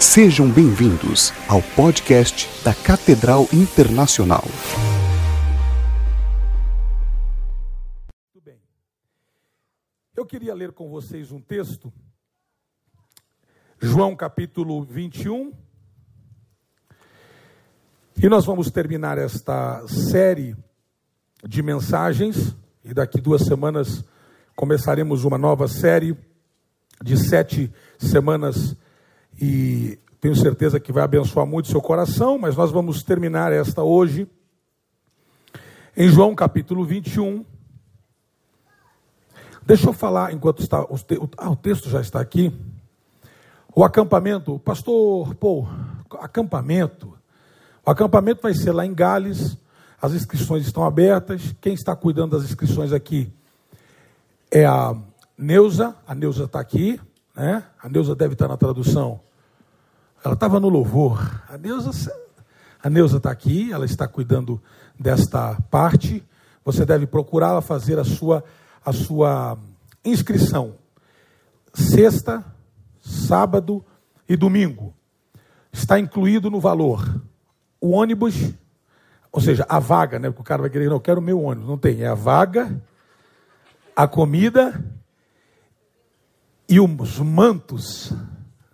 Sejam bem-vindos ao podcast da Catedral Internacional. Muito bem. Eu queria ler com vocês um texto, João capítulo 21. E nós vamos terminar esta série de mensagens, e daqui duas semanas começaremos uma nova série de sete semanas e tenho certeza que vai abençoar muito seu coração, mas nós vamos terminar esta hoje em João capítulo 21. Deixa eu falar enquanto está. Ah, o texto já está aqui. O acampamento, pastor Paul, acampamento. O acampamento vai ser lá em Gales. As inscrições estão abertas. Quem está cuidando das inscrições aqui é a Neuza. A Neuza está aqui. Né? A Neuza deve estar na tradução. Ela estava no louvor. A Neuza a Neuza está aqui, ela está cuidando desta parte. Você deve procurá-la fazer a sua, a sua inscrição. Sexta, sábado e domingo. Está incluído no valor. O ônibus, ou seja, a vaga, né? Porque o cara vai querer, não, eu quero o meu ônibus. Não tem, é a vaga, a comida e os mantos,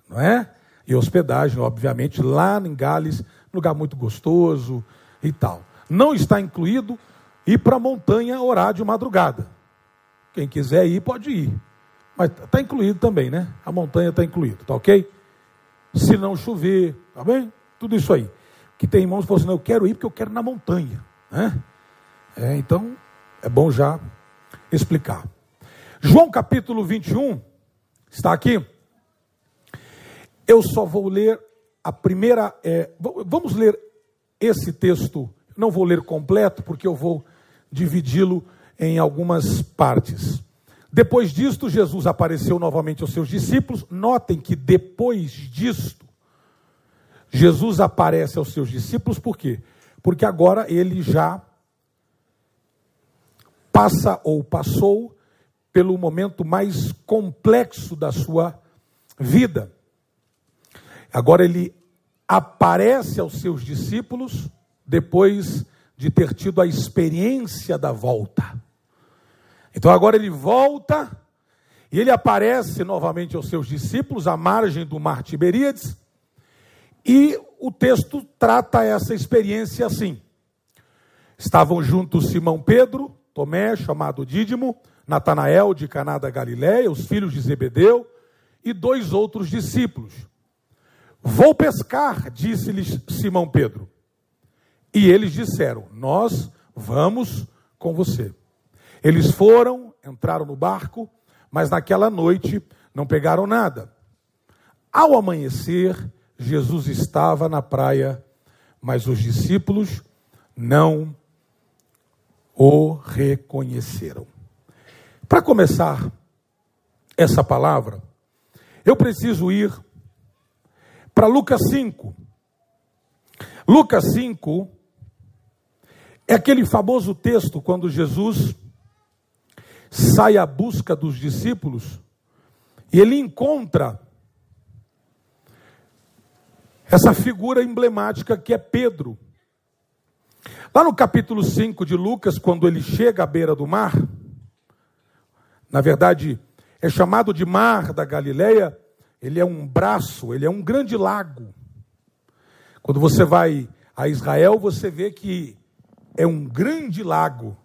não é? E hospedagem, obviamente, lá em Gales, lugar muito gostoso e tal. Não está incluído ir para a montanha orar de madrugada. Quem quiser ir, pode ir. Mas está incluído também, né? A montanha está incluído, tá ok? Se não chover, tá bem? Tudo isso aí. Que tem irmãos que falam assim, não, eu quero ir porque eu quero ir na montanha. Né? É, então, é bom já explicar. João capítulo 21, está aqui? Eu só vou ler a primeira. É, vamos ler esse texto. Não vou ler completo, porque eu vou dividi-lo em algumas partes. Depois disto, Jesus apareceu novamente aos seus discípulos. Notem que depois disto, Jesus aparece aos seus discípulos, por quê? Porque agora ele já passa ou passou pelo momento mais complexo da sua vida. Agora ele aparece aos seus discípulos depois de ter tido a experiência da volta. Então agora ele volta e ele aparece novamente aos seus discípulos à margem do mar Tiberíades. E o texto trata essa experiência assim: estavam juntos Simão Pedro, Tomé, chamado Dídimo, Natanael de Caná da Galiléia, os filhos de Zebedeu e dois outros discípulos. Vou pescar, disse-lhes Simão Pedro. E eles disseram: Nós vamos com você. Eles foram, entraram no barco, mas naquela noite não pegaram nada. Ao amanhecer, Jesus estava na praia, mas os discípulos não o reconheceram. Para começar essa palavra, eu preciso ir para Lucas 5. Lucas 5 é aquele famoso texto quando Jesus sai à busca dos discípulos e ele encontra essa figura emblemática que é Pedro. Lá no capítulo 5 de Lucas, quando ele chega à beira do mar, na verdade, é chamado de Mar da Galileia, ele é um braço, ele é um grande lago. Quando você vai a Israel, você vê que é um grande lago.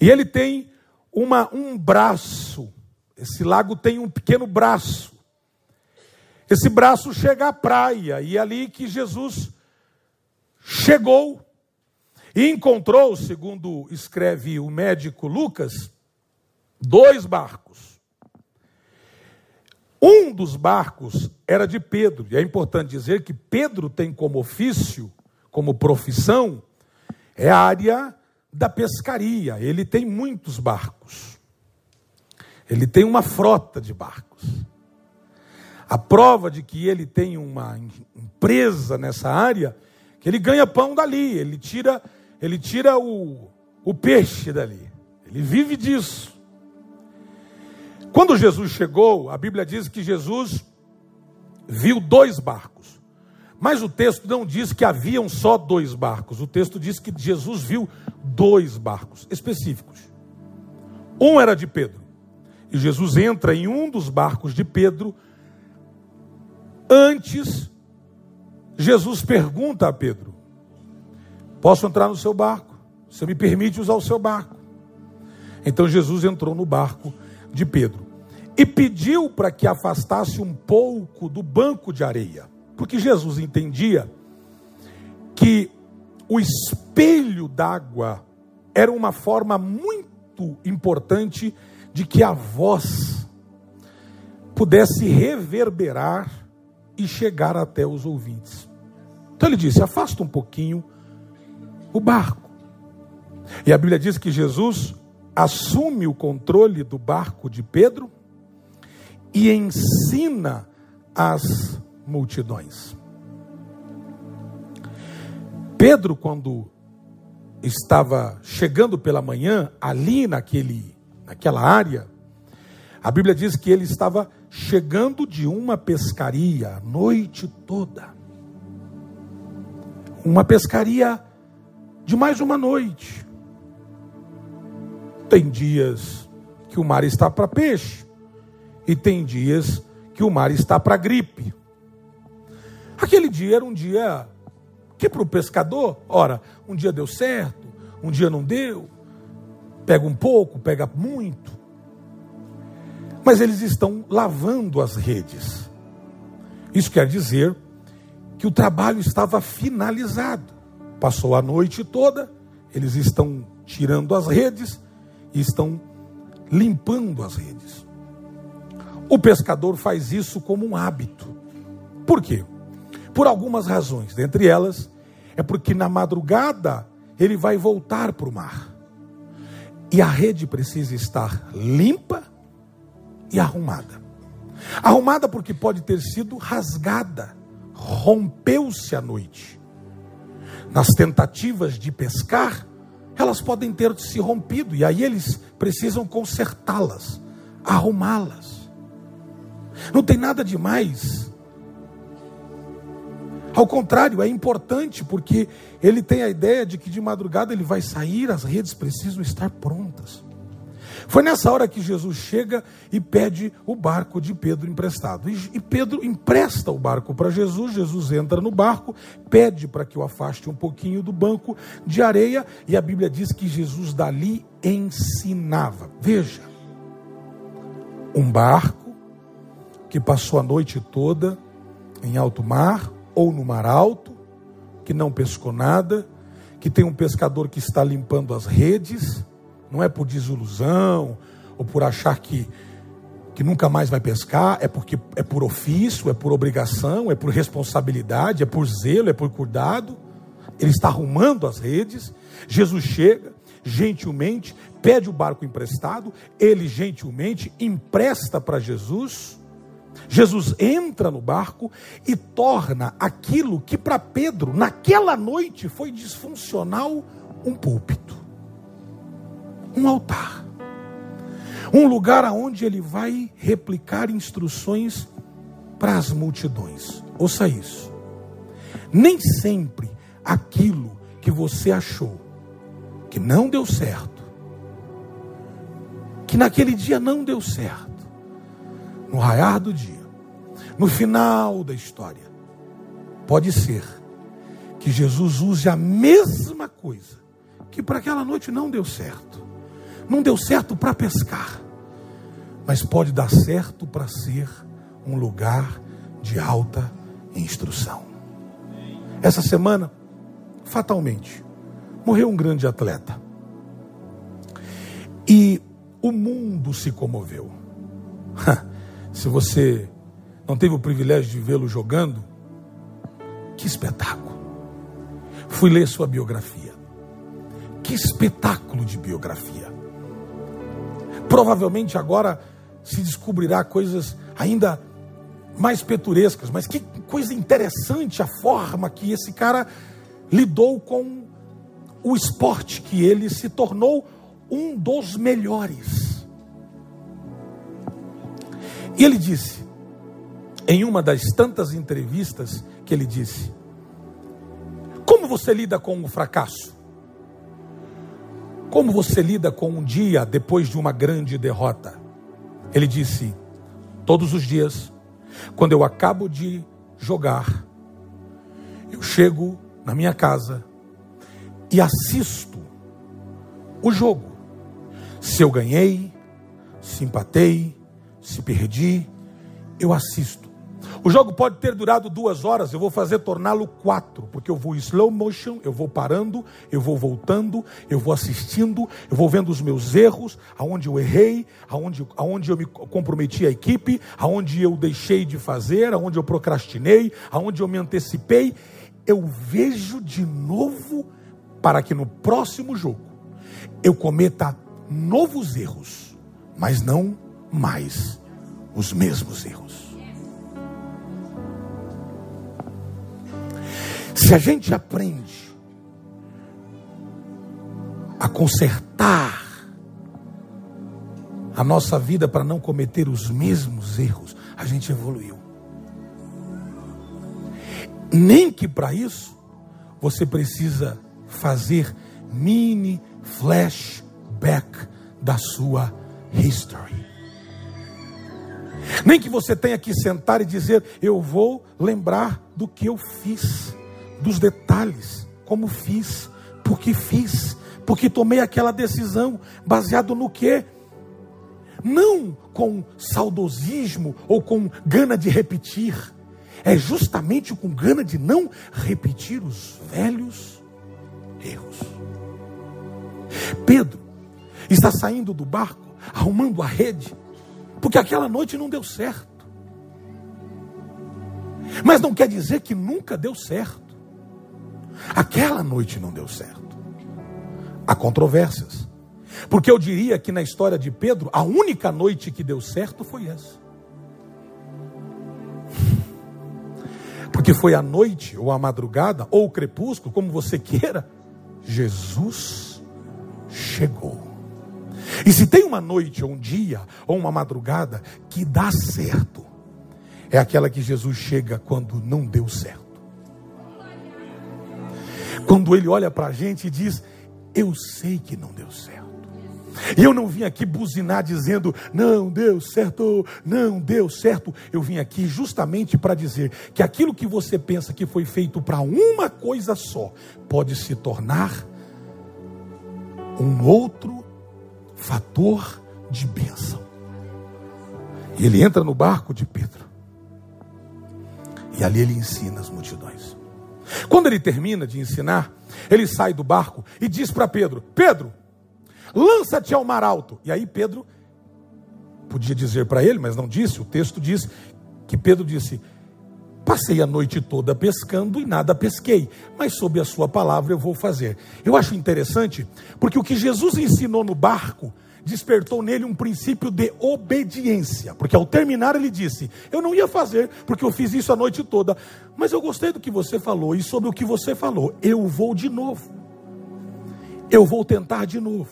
E ele tem uma, um braço. Esse lago tem um pequeno braço. Esse braço chega à praia, e é ali que Jesus chegou e encontrou, segundo escreve o médico Lucas, dois barcos. Um dos barcos era de Pedro, e é importante dizer que Pedro tem como ofício, como profissão, é a área da pescaria. Ele tem muitos barcos. Ele tem uma frota de barcos. A prova de que ele tem uma empresa nessa área, que ele ganha pão dali, ele tira, ele tira o, o peixe dali. Ele vive disso. Quando Jesus chegou, a Bíblia diz que Jesus viu dois barcos. Mas o texto não diz que haviam só dois barcos. O texto diz que Jesus viu dois barcos específicos. Um era de Pedro. E Jesus entra em um dos barcos de Pedro. Antes, Jesus pergunta a Pedro: Posso entrar no seu barco? Você me permite usar o seu barco? Então Jesus entrou no barco de Pedro e pediu para que afastasse um pouco do banco de areia, porque Jesus entendia que o espelho d'água era uma forma muito importante de que a voz pudesse reverberar e chegar até os ouvintes. Então ele disse: afasta um pouquinho o barco. E a Bíblia diz que Jesus assume o controle do barco de Pedro e ensina as multidões. Pedro, quando estava chegando pela manhã, ali naquele, naquela área, a Bíblia diz que ele estava chegando de uma pescaria a noite toda. Uma pescaria de mais uma noite. Tem dias que o mar está para peixe, e tem dias que o mar está para gripe. Aquele dia era um dia que para o pescador, ora, um dia deu certo, um dia não deu, pega um pouco, pega muito. Mas eles estão lavando as redes. Isso quer dizer que o trabalho estava finalizado. Passou a noite toda, eles estão tirando as redes e estão limpando as redes. O pescador faz isso como um hábito. Por quê? Por algumas razões. Dentre elas, é porque na madrugada ele vai voltar para o mar. E a rede precisa estar limpa e arrumada. Arrumada porque pode ter sido rasgada, rompeu-se à noite nas tentativas de pescar, elas podem ter se rompido e aí eles precisam consertá-las, arrumá-las. Não tem nada de mais. Ao contrário, é importante porque ele tem a ideia de que de madrugada ele vai sair, as redes precisam estar prontas. Foi nessa hora que Jesus chega e pede o barco de Pedro emprestado. E Pedro empresta o barco para Jesus. Jesus entra no barco, pede para que o afaste um pouquinho do banco de areia. E a Bíblia diz que Jesus dali ensinava. Veja, um barco que passou a noite toda em alto mar ou no mar alto, que não pescou nada, que tem um pescador que está limpando as redes não é por desilusão ou por achar que, que nunca mais vai pescar, é porque é por ofício, é por obrigação, é por responsabilidade, é por zelo, é por cuidado. Ele está arrumando as redes. Jesus chega, gentilmente, pede o barco emprestado, ele gentilmente empresta para Jesus. Jesus entra no barco e torna aquilo que para Pedro, naquela noite, foi disfuncional, um púlpito um altar. Um lugar aonde ele vai replicar instruções para as multidões. Ouça isso. Nem sempre aquilo que você achou que não deu certo, que naquele dia não deu certo, no raiar do dia, no final da história, pode ser que Jesus use a mesma coisa que para aquela noite não deu certo não deu certo para pescar, mas pode dar certo para ser um lugar de alta instrução. Essa semana, fatalmente, morreu um grande atleta. E o mundo se comoveu. Se você não teve o privilégio de vê-lo jogando, que espetáculo. Fui ler sua biografia. Que espetáculo de biografia. Provavelmente agora se descobrirá coisas ainda mais peturescas, mas que coisa interessante a forma que esse cara lidou com o esporte, que ele se tornou um dos melhores. E ele disse: em uma das tantas entrevistas que ele disse: Como você lida com o fracasso? Como você lida com um dia depois de uma grande derrota? Ele disse: Todos os dias, quando eu acabo de jogar, eu chego na minha casa e assisto o jogo. Se eu ganhei, se empatei, se perdi, eu assisto. O jogo pode ter durado duas horas, eu vou fazer torná-lo quatro, porque eu vou slow motion, eu vou parando, eu vou voltando, eu vou assistindo, eu vou vendo os meus erros, aonde eu errei, aonde, aonde eu me comprometi a equipe, aonde eu deixei de fazer, aonde eu procrastinei, aonde eu me antecipei. Eu vejo de novo para que no próximo jogo eu cometa novos erros, mas não mais os mesmos erros. Se a gente aprende a consertar a nossa vida para não cometer os mesmos erros, a gente evoluiu. Nem que para isso você precisa fazer mini flashback da sua history. Nem que você tenha que sentar e dizer: Eu vou lembrar do que eu fiz dos detalhes, como fiz, porque fiz, porque tomei aquela decisão, baseado no quê? Não com saudosismo ou com gana de repetir, é justamente com gana de não repetir os velhos erros. Pedro está saindo do barco, arrumando a rede, porque aquela noite não deu certo. Mas não quer dizer que nunca deu certo. Aquela noite não deu certo. Há controvérsias. Porque eu diria que na história de Pedro, a única noite que deu certo foi essa. Porque foi a noite, ou a madrugada, ou o crepúsculo, como você queira, Jesus chegou. E se tem uma noite, ou um dia, ou uma madrugada que dá certo, é aquela que Jesus chega quando não deu certo. Quando ele olha para a gente e diz: Eu sei que não deu certo. E eu não vim aqui buzinar dizendo, não deu certo, não deu certo. Eu vim aqui justamente para dizer que aquilo que você pensa que foi feito para uma coisa só, pode se tornar um outro fator de bênção. E ele entra no barco de Pedro. E ali ele ensina as multidões. Quando ele termina de ensinar, ele sai do barco e diz para Pedro: Pedro, lança-te ao mar alto. E aí Pedro podia dizer para ele, mas não disse. O texto diz que Pedro disse: Passei a noite toda pescando e nada pesquei, mas sob a sua palavra eu vou fazer. Eu acho interessante, porque o que Jesus ensinou no barco despertou nele um princípio de obediência, porque ao terminar ele disse: Eu não ia fazer, porque eu fiz isso a noite toda, mas eu gostei do que você falou, e sobre o que você falou, eu vou de novo. Eu vou tentar de novo.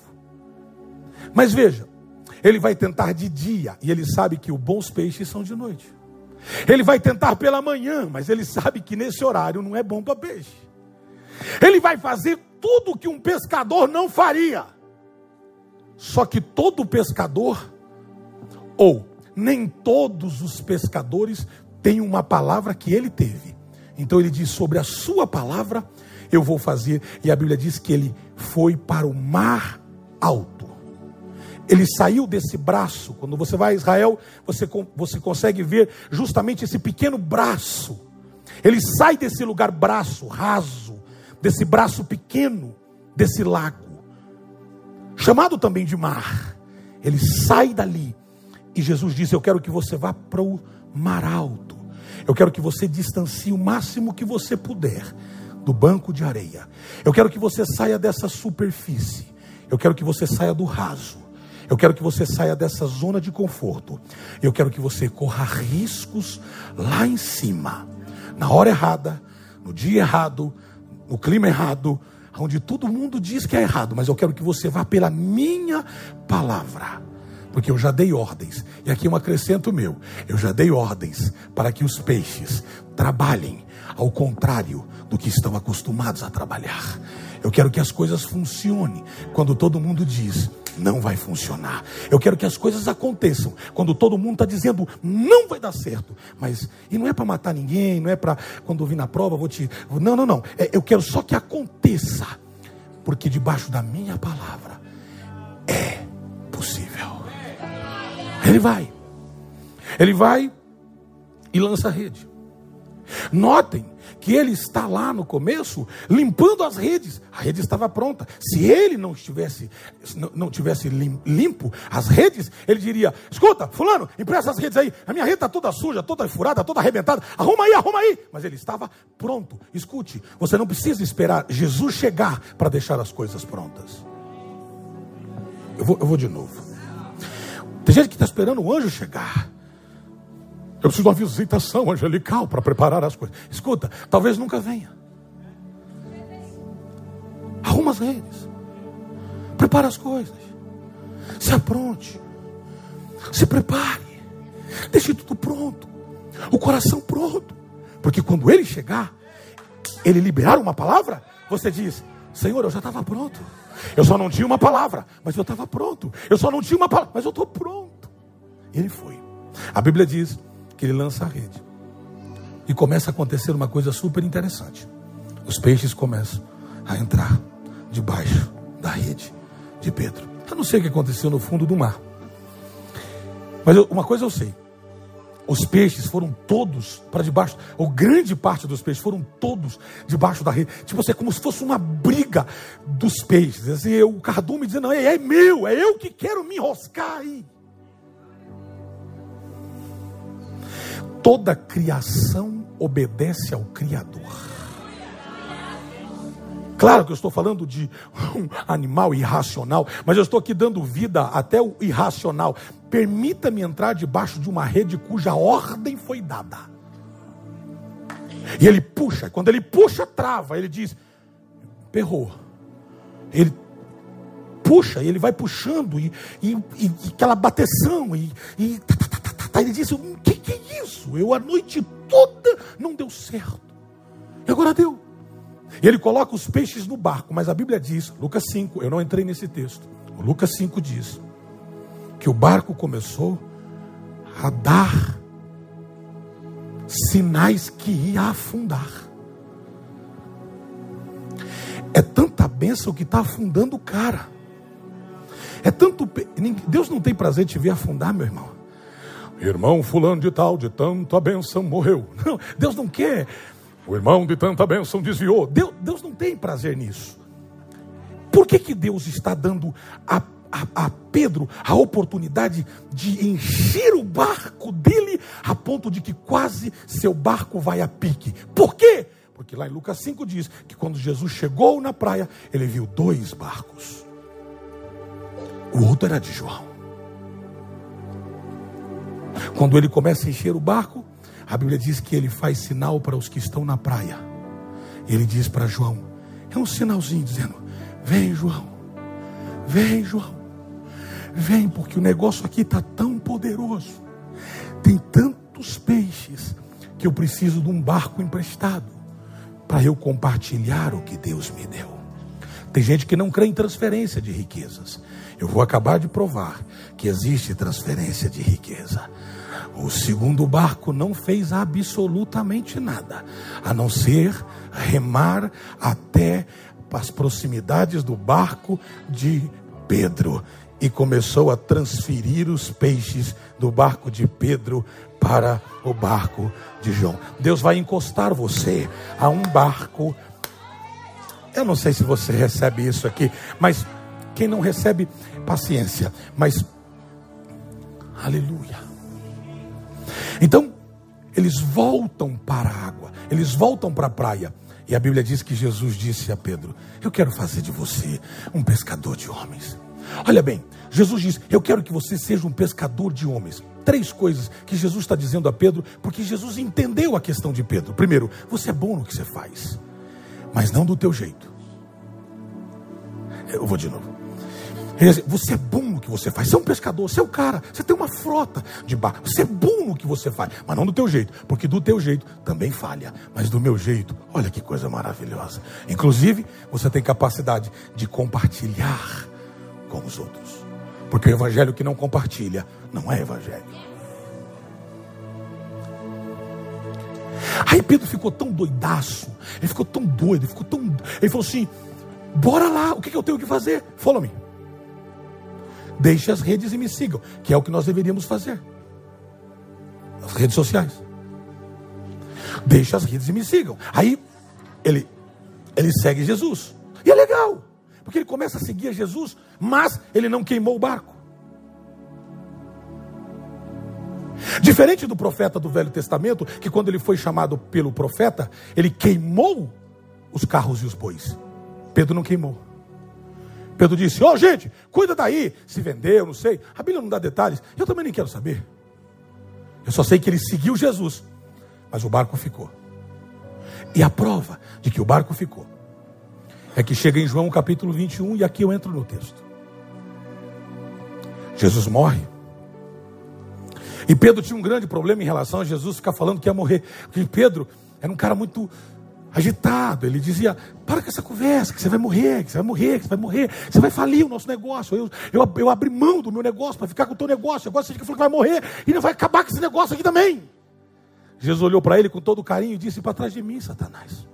Mas veja, ele vai tentar de dia, e ele sabe que os bons peixes são de noite. Ele vai tentar pela manhã, mas ele sabe que nesse horário não é bom para peixe. Ele vai fazer tudo que um pescador não faria só que todo pescador, ou nem todos os pescadores, têm uma palavra que ele teve. Então ele diz: sobre a sua palavra eu vou fazer. E a Bíblia diz que ele foi para o mar alto. Ele saiu desse braço. Quando você vai a Israel, você, você consegue ver justamente esse pequeno braço. Ele sai desse lugar braço raso, desse braço pequeno, desse lago chamado também de mar. Ele sai dali e Jesus diz: Eu quero que você vá para o mar alto. Eu quero que você distancie o máximo que você puder do banco de areia. Eu quero que você saia dessa superfície. Eu quero que você saia do raso. Eu quero que você saia dessa zona de conforto. Eu quero que você corra riscos lá em cima, na hora errada, no dia errado, no clima errado, onde todo mundo diz que é errado, mas eu quero que você vá pela minha palavra. porque eu já dei ordens, e aqui um acrescento meu: eu já dei ordens para que os peixes trabalhem ao contrário do que estão acostumados a trabalhar. Eu quero que as coisas funcionem quando todo mundo diz não vai funcionar. Eu quero que as coisas aconteçam quando todo mundo está dizendo não vai dar certo. Mas e não é para matar ninguém, não é para quando eu vir na prova vou te. Não, não, não. É, eu quero só que aconteça, porque debaixo da minha palavra é possível. Ele vai, ele vai e lança a rede. Notem que ele está lá no começo limpando as redes. A rede estava pronta. Se ele não estivesse não tivesse limpo as redes, ele diria: "Escuta, fulano, empresta as redes aí. A minha rede está toda suja, toda furada, toda arrebentada. Arruma aí, arruma aí". Mas ele estava pronto. Escute, você não precisa esperar Jesus chegar para deixar as coisas prontas. Eu vou, eu vou de novo. Tem gente que está esperando o anjo chegar. Eu preciso de uma visitação angelical para preparar as coisas. Escuta, talvez nunca venha. Arruma as redes. Prepara as coisas. Se apronte. Se prepare. Deixe tudo pronto. O coração pronto. Porque quando ele chegar, ele liberar uma palavra, você diz: Senhor, eu já estava pronto. Eu só não tinha uma palavra, mas eu estava pronto. Eu só não tinha uma palavra, mas eu estou pronto. Ele foi. A Bíblia diz que ele lança a rede. E começa a acontecer uma coisa super interessante. Os peixes começam a entrar debaixo da rede de Pedro. Eu não sei o que aconteceu no fundo do mar. Mas eu, uma coisa eu sei. Os peixes foram todos para debaixo, ou grande parte dos peixes foram todos debaixo da rede. Tipo assim, como se fosse uma briga dos peixes. Assim, o cardume dizendo, não, é, é meu, é eu que quero me enroscar aí. Toda criação obedece ao Criador. Claro que eu estou falando de um animal irracional, mas eu estou aqui dando vida até o irracional. Permita-me entrar debaixo de uma rede cuja ordem foi dada. E ele puxa, quando ele puxa, trava, ele diz: perrou. Ele puxa, ele vai puxando, e, e, e aquela bateção, e, e tá, ele diz: o que, que é isso? Eu a noite toda não deu certo. E agora deu. Ele coloca os peixes no barco, mas a Bíblia diz, Lucas 5, eu não entrei nesse texto. Lucas 5 diz que o barco começou a dar sinais que ia afundar. É tanta bênção que está afundando o cara. É tanto. Deus não tem prazer de te ver afundar, meu irmão. Irmão fulano de tal, de tanta bênção, morreu. Não, Deus não quer o irmão de tanta bênção desviou. Deus, Deus não tem prazer nisso. Por que, que Deus está dando a, a, a Pedro a oportunidade de encher o barco dele a ponto de que quase seu barco vai a pique? Por quê? Porque lá em Lucas 5 diz que quando Jesus chegou na praia, ele viu dois barcos. O outro era de João. Quando ele começa a encher o barco, a Bíblia diz que ele faz sinal para os que estão na praia. Ele diz para João: é um sinalzinho dizendo: Vem, João, vem, João, vem, porque o negócio aqui está tão poderoso. Tem tantos peixes que eu preciso de um barco emprestado para eu compartilhar o que Deus me deu. Tem gente que não crê em transferência de riquezas. Eu vou acabar de provar que existe transferência de riqueza. O segundo barco não fez absolutamente nada, a não ser remar até as proximidades do barco de Pedro e começou a transferir os peixes do barco de Pedro para o barco de João. Deus vai encostar você a um barco. Eu não sei se você recebe isso aqui, mas quem não recebe, paciência. Mas, aleluia. Então, eles voltam para a água, eles voltam para a praia. E a Bíblia diz que Jesus disse a Pedro: Eu quero fazer de você um pescador de homens. Olha bem, Jesus diz: Eu quero que você seja um pescador de homens. Três coisas que Jesus está dizendo a Pedro, porque Jesus entendeu a questão de Pedro. Primeiro, você é bom no que você faz, mas não do teu jeito. Eu vou de novo. Você é bom no que você faz. Você é um pescador, você é o cara. Você tem uma frota de barco. Você é bom no que você faz, mas não do teu jeito, porque do teu jeito também falha. Mas do meu jeito, olha que coisa maravilhosa. Inclusive, você tem capacidade de compartilhar com os outros. Porque o evangelho que não compartilha não é evangelho. Aí Pedro ficou tão doidaço, ele ficou tão doido, ele ficou tão. Ele falou assim: bora lá, o que, que eu tenho que fazer? Follow me. Deixe as redes e me sigam, que é o que nós deveríamos fazer. As redes sociais. Deixe as redes e me sigam. Aí ele, ele segue Jesus. E é legal, porque ele começa a seguir Jesus, mas ele não queimou o barco. Diferente do profeta do Velho Testamento, que quando ele foi chamado pelo profeta, ele queimou os carros e os bois. Pedro não queimou. Pedro disse: Ó, oh, gente, cuida daí. Se vendeu, não sei. A Bíblia não dá detalhes. Eu também nem quero saber. Eu só sei que ele seguiu Jesus, mas o barco ficou. E a prova de que o barco ficou é que chega em João capítulo 21, e aqui eu entro no texto. Jesus morre. E Pedro tinha um grande problema em relação a Jesus ficar falando que ia morrer. Porque Pedro era um cara muito agitado. Ele dizia: Para com essa conversa, que você vai morrer, que você vai morrer, que você vai morrer, você vai falir o nosso negócio. Eu, eu, eu abri mão do meu negócio para ficar com o teu negócio. Agora você falou que vai morrer e não vai acabar com esse negócio aqui também. Jesus olhou para ele com todo carinho e disse: Para trás de mim, Satanás.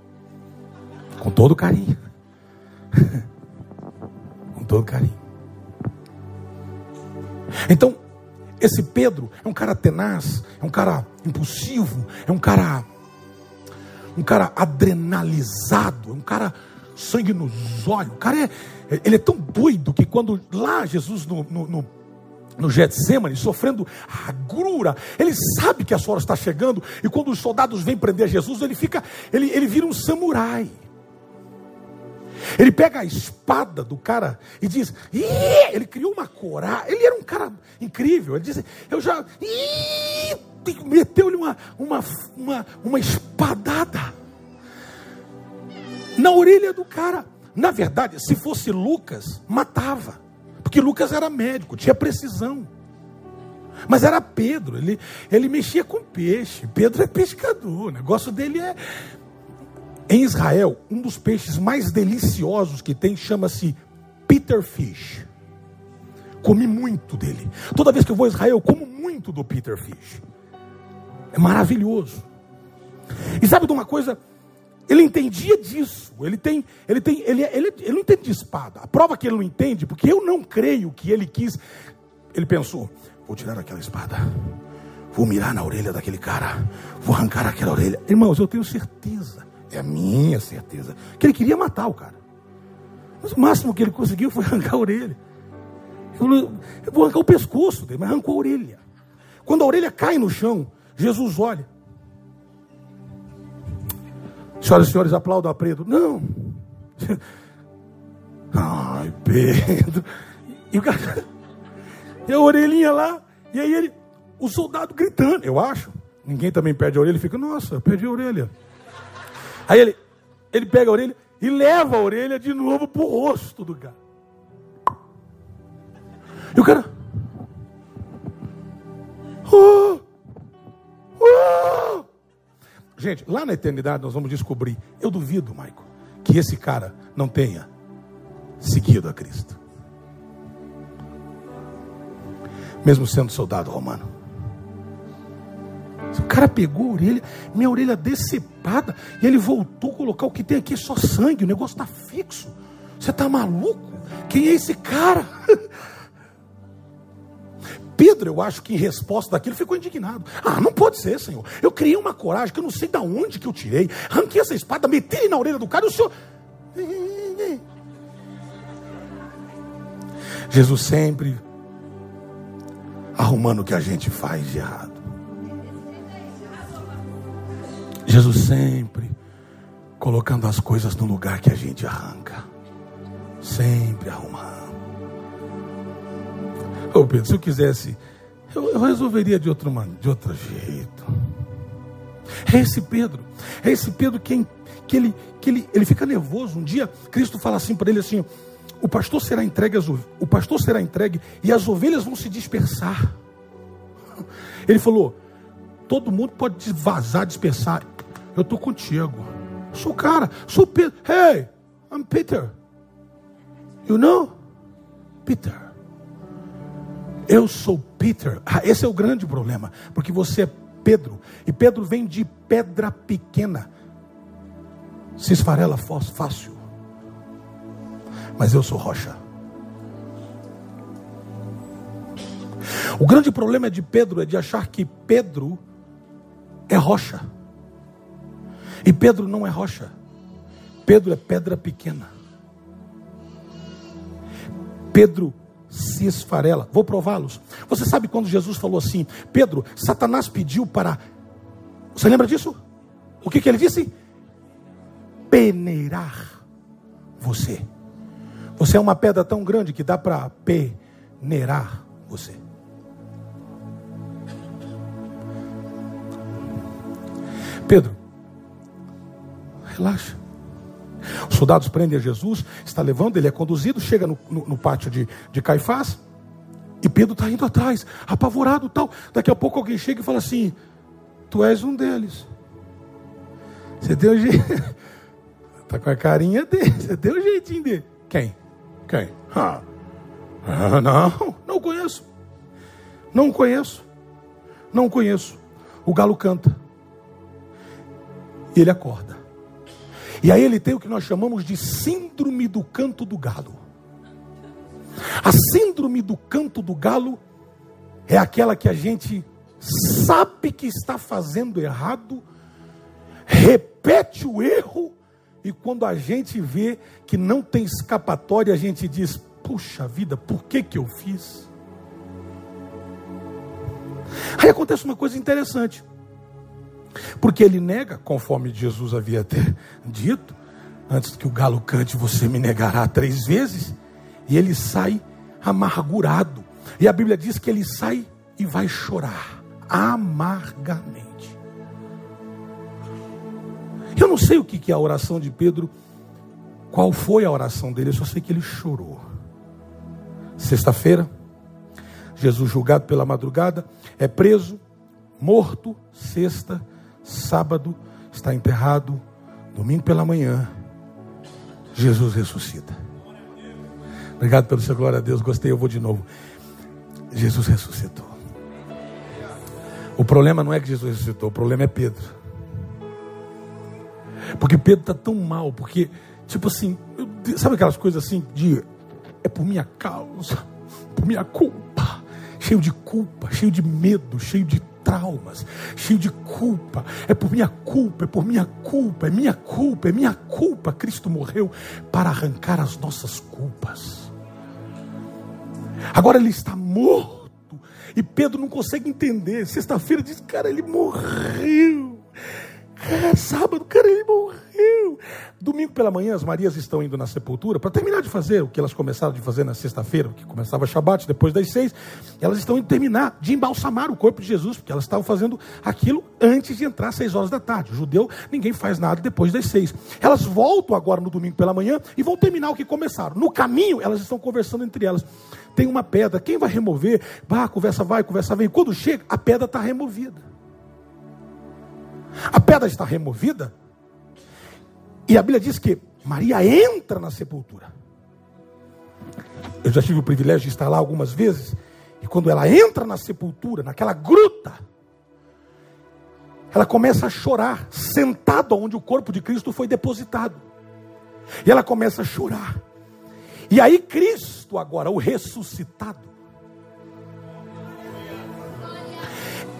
Com todo carinho. com todo carinho. Então, esse Pedro é um cara tenaz, é um cara impulsivo, é um cara um cara adrenalizado, um cara sangue nos olhos. O cara é, ele é tão doido que quando lá Jesus no, no, no, no Getsemane, sofrendo agrura, ele sabe que a sua hora está chegando, e quando os soldados vêm prender Jesus, ele fica, ele, ele vira um samurai. Ele pega a espada do cara e diz: ele criou uma coragem. Ele era um cara incrível. Ele diz: Eu já. Meteu-lhe uma, uma, uma, uma espadada na orelha do cara. Na verdade, se fosse Lucas, matava. Porque Lucas era médico, tinha precisão. Mas era Pedro, ele, ele mexia com peixe. Pedro é pescador, o negócio dele é em Israel, um dos peixes mais deliciosos que tem chama-se Peter Fish. Comi muito dele. Toda vez que eu vou a Israel, eu como muito do Peter Fish. É maravilhoso. E sabe de uma coisa? Ele entendia disso. Ele tem, ele tem, ele, ele, ele não entende de espada. A prova que ele não entende, porque eu não creio que ele quis. Ele pensou: vou tirar aquela espada, vou mirar na orelha daquele cara, vou arrancar aquela orelha. Irmãos, eu tenho certeza é a minha certeza. Que ele queria matar o cara. Mas o máximo que ele conseguiu foi arrancar a orelha. Eu, eu vou arrancar o pescoço dele, mas arrancou a orelha. Quando a orelha cai no chão, Jesus olha. Senhoras e senhores, aplaudam a Pedro. Não. Ai, Pedro. E o cara. E a orelhinha lá. E aí ele. O soldado gritando, eu acho. Ninguém também perde a orelha. Ele fica, nossa, perdi a orelha. Aí ele, ele pega a orelha e leva a orelha de novo para o rosto do cara. E o cara. Oh, oh. Gente, lá na eternidade nós vamos descobrir. Eu duvido, Maico, que esse cara não tenha seguido a Cristo. Mesmo sendo soldado romano. O cara pegou a orelha, minha orelha decepada, e ele voltou a colocar o que tem aqui é só sangue, o negócio está fixo. Você está maluco? Quem é esse cara? Pedro, eu acho que em resposta daquilo ficou indignado. Ah, não pode ser, Senhor. Eu criei uma coragem que eu não sei de onde que eu tirei. Ranquei essa espada, meti na orelha do cara e o Senhor. Jesus sempre arrumando o que a gente faz de errado. Jesus sempre colocando as coisas no lugar que a gente arranca. Sempre arrumando. Ô Pedro, se eu quisesse, eu, eu resolveria de outro, de outro jeito. É esse Pedro, é esse Pedro que, que, ele, que ele, ele fica nervoso. Um dia, Cristo fala assim para ele assim: o pastor será entregue, o pastor será entregue e as ovelhas vão se dispersar. Ele falou: todo mundo pode vazar, dispersar. Eu estou contigo. Sou o cara, sou Peter. Hey, I'm Peter. You know? Peter. Eu sou Peter. Ah, esse é o grande problema, porque você é Pedro. E Pedro vem de pedra pequena. Se esfarela fácil mas eu sou rocha. O grande problema de Pedro é de achar que Pedro é rocha. E Pedro não é rocha. Pedro é pedra pequena. Pedro se esfarela. Vou prová-los. Você sabe quando Jesus falou assim: Pedro, Satanás pediu para. Você lembra disso? O que, que ele disse? Peneirar você. Você é uma pedra tão grande que dá para peneirar você. Pedro, relaxa. Os soldados prendem Jesus, está levando, ele é conduzido, chega no, no, no pátio de, de Caifás, e Pedro está indo atrás, apavorado tal. Daqui a pouco alguém chega e fala assim: Tu és um deles. Você deu jeito. Está com a carinha dele, você deu o jeitinho dele. Quem? Quem? Ah, não, não conheço. Não conheço. Não conheço. O galo canta. E ele acorda. E aí ele tem o que nós chamamos de síndrome do canto do galo. A síndrome do canto do galo é aquela que a gente sabe que está fazendo errado, repete o erro e quando a gente vê que não tem escapatória, a gente diz: puxa vida, por que, que eu fiz? Aí acontece uma coisa interessante. Porque ele nega, conforme Jesus havia ter dito, antes que o galo cante, você me negará três vezes. E ele sai amargurado. E a Bíblia diz que ele sai e vai chorar amargamente. Eu não sei o que é a oração de Pedro, qual foi a oração dele, eu só sei que ele chorou. Sexta-feira, Jesus julgado pela madrugada, é preso, morto, sexta, sábado, está enterrado, domingo pela manhã, Jesus ressuscita. Obrigado pelo seu glória a Deus, gostei, eu vou de novo. Jesus ressuscitou. O problema não é que Jesus ressuscitou, o problema é Pedro. Porque Pedro está tão mal, porque, tipo assim, sabe aquelas coisas assim de é por minha causa, por minha culpa, cheio de culpa, cheio de medo, cheio de traumas, cheio de culpa. É por minha culpa, é por minha culpa, é minha culpa, é minha culpa. Cristo morreu para arrancar as nossas culpas. Agora ele está morto e Pedro não consegue entender. Sexta-feira diz: Cara, ele morreu. É, sábado, cara, ele morreu. Domingo pela manhã, as Marias estão indo na sepultura para terminar de fazer o que elas começaram de fazer na sexta-feira, que começava Shabat, depois das seis. Elas estão indo terminar de embalsamar o corpo de Jesus, porque elas estavam fazendo aquilo antes de entrar às seis horas da tarde. O judeu, ninguém faz nada depois das seis. Elas voltam agora no domingo pela manhã e vão terminar o que começaram. No caminho, elas estão conversando entre elas. Tem uma pedra, quem vai remover? Bah, conversa vai, conversa vem. Quando chega, a pedra está removida. A pedra está removida. E a Bíblia diz que Maria entra na sepultura. Eu já tive o privilégio de estar lá algumas vezes. E quando ela entra na sepultura, naquela gruta, ela começa a chorar, sentada onde o corpo de Cristo foi depositado. E ela começa a chorar. E aí Cristo, agora, o ressuscitado,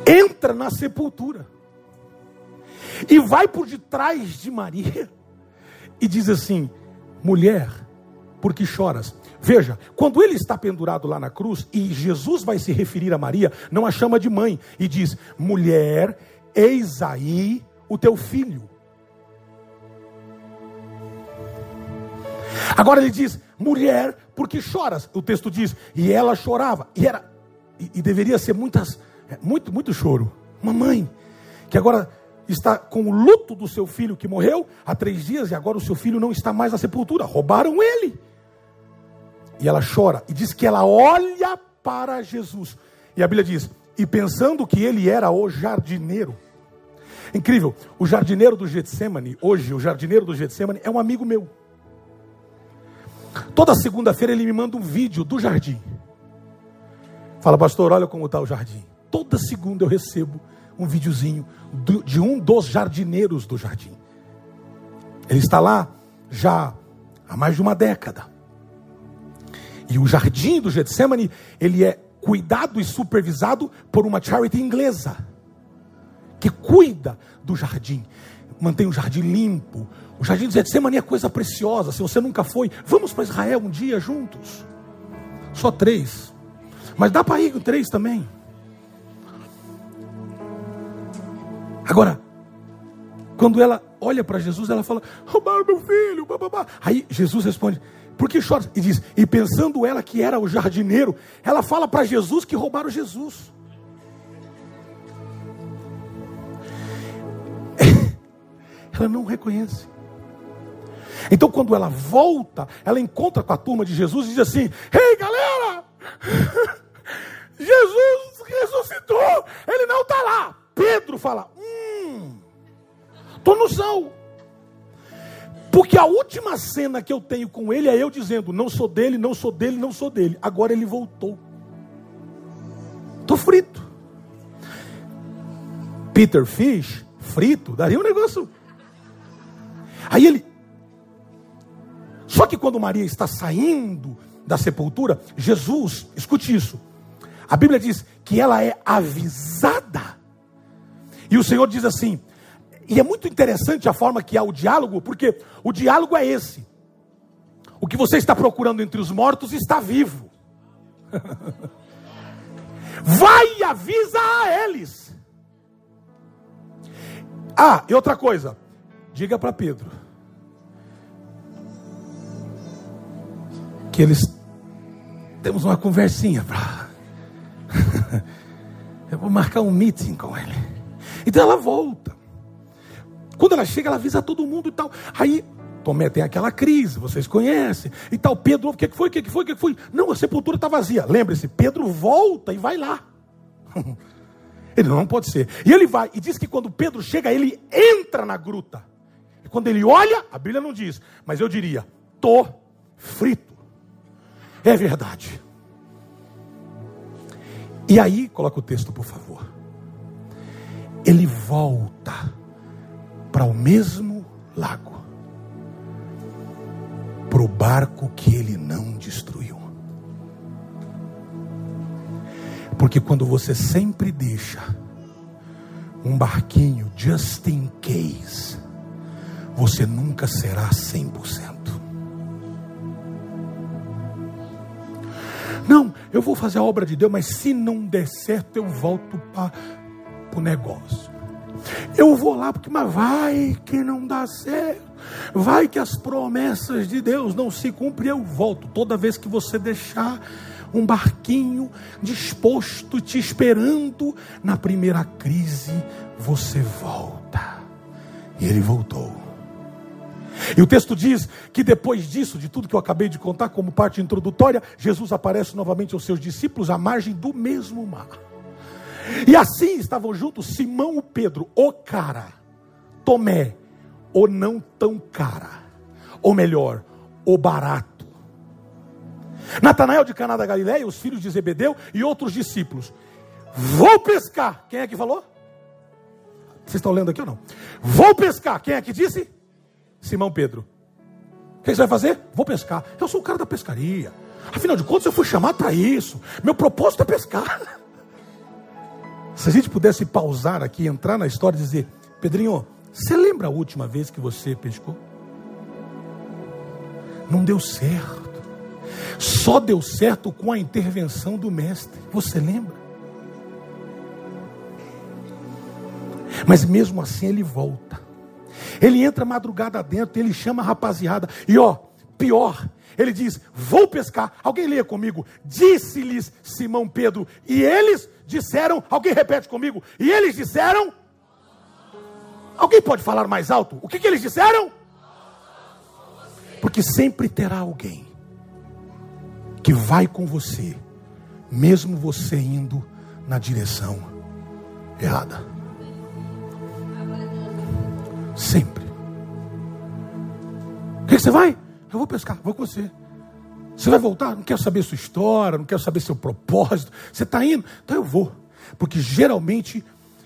entra na sepultura e vai por detrás de Maria e diz assim: mulher, por que choras? Veja, quando ele está pendurado lá na cruz e Jesus vai se referir a Maria, não a chama de mãe e diz: mulher, eis aí o teu filho. Agora ele diz: mulher, por que choras? O texto diz: e ela chorava. E era e, e deveria ser muitas muito muito choro. Uma mãe que agora está com o luto do seu filho que morreu há três dias e agora o seu filho não está mais na sepultura. Roubaram ele. E ela chora e diz que ela olha para Jesus. E a Bíblia diz: e pensando que ele era o jardineiro. Incrível, o jardineiro do Getsemane, hoje, o jardineiro do Getsemane é um amigo meu. Toda segunda-feira ele me manda um vídeo do jardim. Fala, pastor, olha como está o jardim. Toda segunda eu recebo um videozinho de um dos jardineiros do jardim. Ele está lá já há mais de uma década. E o jardim do Getsemane, ele é cuidado e supervisado por uma charity inglesa que cuida do jardim, mantém o jardim limpo. O jardim do Getsemane é coisa preciosa. Se você nunca foi, vamos para Israel um dia juntos. Só três, mas dá para ir com três também. Agora, quando ela olha para Jesus, ela fala: roubaram meu filho. Bababá. Aí Jesus responde: por que chora? E diz: E pensando ela que era o jardineiro, ela fala para Jesus que roubaram Jesus. ela não reconhece. Então, quando ela volta, ela encontra com a turma de Jesus e diz assim: Ei, galera! Jesus ressuscitou, ele não está lá. Pedro fala: estou no céu. Porque a última cena que eu tenho com ele é eu dizendo: Não sou dele, não sou dele, não sou dele. Agora ele voltou. Estou frito. Peter Fish, frito, daria um negócio. Aí ele. Só que quando Maria está saindo da sepultura, Jesus, escute isso. A Bíblia diz que ela é avisada. E o Senhor diz assim: e é muito interessante a forma que há o diálogo, porque o diálogo é esse. O que você está procurando entre os mortos está vivo. Vai e avisa a eles. Ah, e outra coisa. Diga para Pedro que eles temos uma conversinha para Eu vou marcar um meeting com ele. Então ela volta. Quando ela chega, ela avisa todo mundo e tal. Aí Tomé tem aquela crise, vocês conhecem. E tal, Pedro, o que foi? O que foi? O que foi? Não, a sepultura está vazia. Lembre-se, Pedro volta e vai lá. Ele não pode ser. E ele vai, e diz que quando Pedro chega, ele entra na gruta. E quando ele olha, a Bíblia não diz, mas eu diria: tô frito. É verdade. E aí, coloca o texto, por favor. Ele volta para o mesmo lago, para o barco que ele não destruiu. Porque quando você sempre deixa um barquinho just in case, você nunca será 100%. Não, eu vou fazer a obra de Deus, mas se não der certo, eu volto para o negócio. Eu vou lá porque, mas vai que não dá certo. Vai que as promessas de Deus não se cumprem. Eu volto toda vez que você deixar um barquinho disposto, te esperando na primeira crise, você volta. E ele voltou. E o texto diz que depois disso, de tudo que eu acabei de contar como parte introdutória, Jesus aparece novamente aos seus discípulos à margem do mesmo mar. E assim estavam juntos Simão e Pedro, o cara, Tomé, o não tão cara, ou melhor, o barato. Natanael de Caná da Galileia, os filhos de Zebedeu e outros discípulos. Vou pescar. Quem é que falou? Vocês estão lendo aqui ou não? Vou pescar. Quem é que disse? Simão Pedro. O que você vai fazer? Vou pescar. Eu sou o cara da pescaria. Afinal de contas, eu fui chamado para isso. Meu propósito é pescar. Se a gente pudesse pausar aqui, entrar na história e dizer: Pedrinho, você lembra a última vez que você pescou? Não deu certo. Só deu certo com a intervenção do mestre. Você lembra? Mas mesmo assim ele volta. Ele entra madrugada dentro, ele chama a rapaziada. E ó, pior, ele diz: Vou pescar. Alguém leia comigo. Disse-lhes Simão Pedro. E eles disseram. Alguém repete comigo. E eles disseram. Alguém pode falar mais alto? O que, que eles disseram? Porque sempre terá alguém que vai com você, mesmo você indo na direção errada. Sempre. O que você vai? Eu vou pescar, vou com você. Você vai voltar? Não quero saber sua história, não quero saber seu propósito. Você está indo? Então eu vou. Porque geralmente,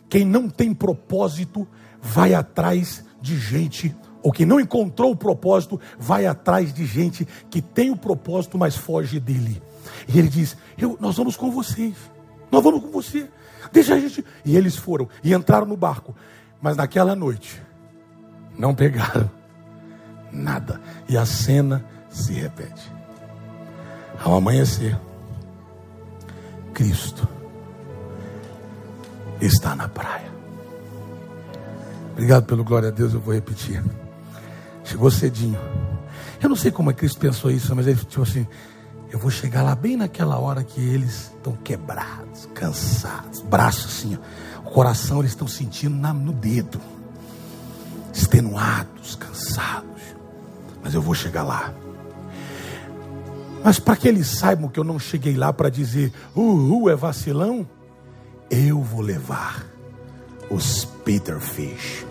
quem não tem propósito vai atrás de gente, ou quem não encontrou o propósito vai atrás de gente que tem o propósito, mas foge dele. E ele diz: Nós vamos com vocês, nós vamos com você. Deixa a gente. E eles foram e entraram no barco, mas naquela noite não pegaram nada. E a cena se repete. Ao amanhecer, Cristo está na praia. Obrigado pelo glória a Deus, eu vou repetir. Chegou cedinho. Eu não sei como é que Cristo pensou isso, mas ele tipo assim: eu vou chegar lá bem naquela hora que eles estão quebrados, cansados, braços assim, ó, o coração eles estão sentindo na, no dedo, extenuados, cansados. Mas eu vou chegar lá. Mas para que eles saibam que eu não cheguei lá para dizer, uhul, é vacilão, eu vou levar os Peter Fish.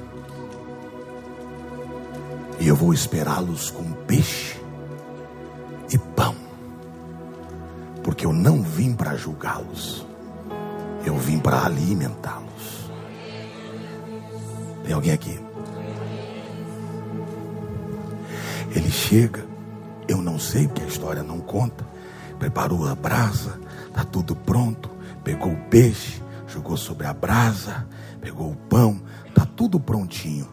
E eu vou esperá-los com peixe e pão. Porque eu não vim para julgá-los. Eu vim para alimentá-los. Tem alguém aqui? Ele chega eu não sei, porque a história não conta. Preparou a brasa, está tudo pronto. Pegou o peixe, jogou sobre a brasa, pegou o pão, está tudo prontinho.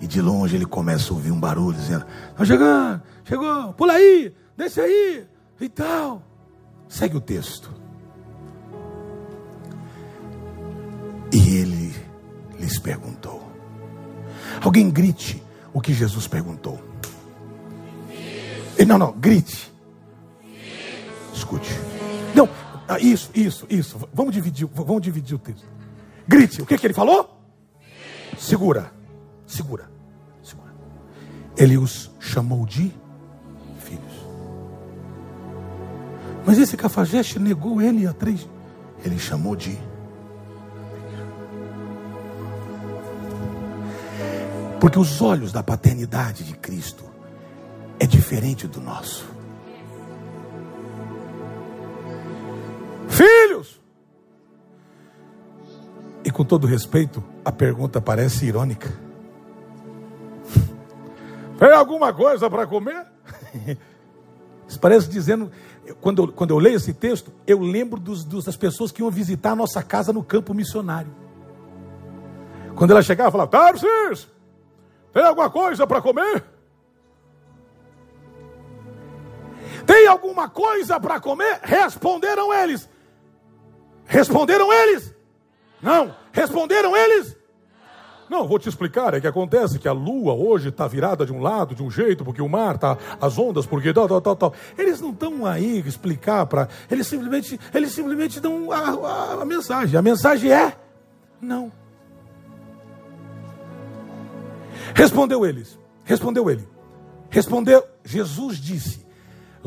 E de longe ele começa a ouvir um barulho dizendo: Está chegando, chegou, pula aí, desce aí e tal. Segue o texto. E ele lhes perguntou. Alguém grite o que Jesus perguntou. Não, não, grite. Escute. Não, ah, isso, isso, isso. Vamos dividir, vamos dividir o texto. Grite. O que, que ele falou? Segura, segura, segura. Ele os chamou de filhos. Mas esse cafajeste negou ele a três. Ele chamou de Porque os olhos da paternidade de Cristo é diferente do nosso. Filhos! E com todo respeito, a pergunta parece irônica. Tem alguma coisa para comer? Parece dizendo, quando eu, quando eu leio esse texto, eu lembro dos, dos, das pessoas que iam visitar a nossa casa no campo missionário. Quando ela chegava, falava: Tarsis, tem alguma coisa para comer? Tem alguma coisa para comer? Responderam eles. Responderam eles? Não. Responderam eles? Não, vou te explicar. É que acontece que a lua hoje está virada de um lado, de um jeito, porque o mar está, as ondas, porque tal, tal, tal, tal. Eles não estão aí explicar para. Eles simplesmente, eles simplesmente dão a, a, a mensagem. A mensagem é não. Respondeu eles. Respondeu ele. Respondeu. Jesus disse: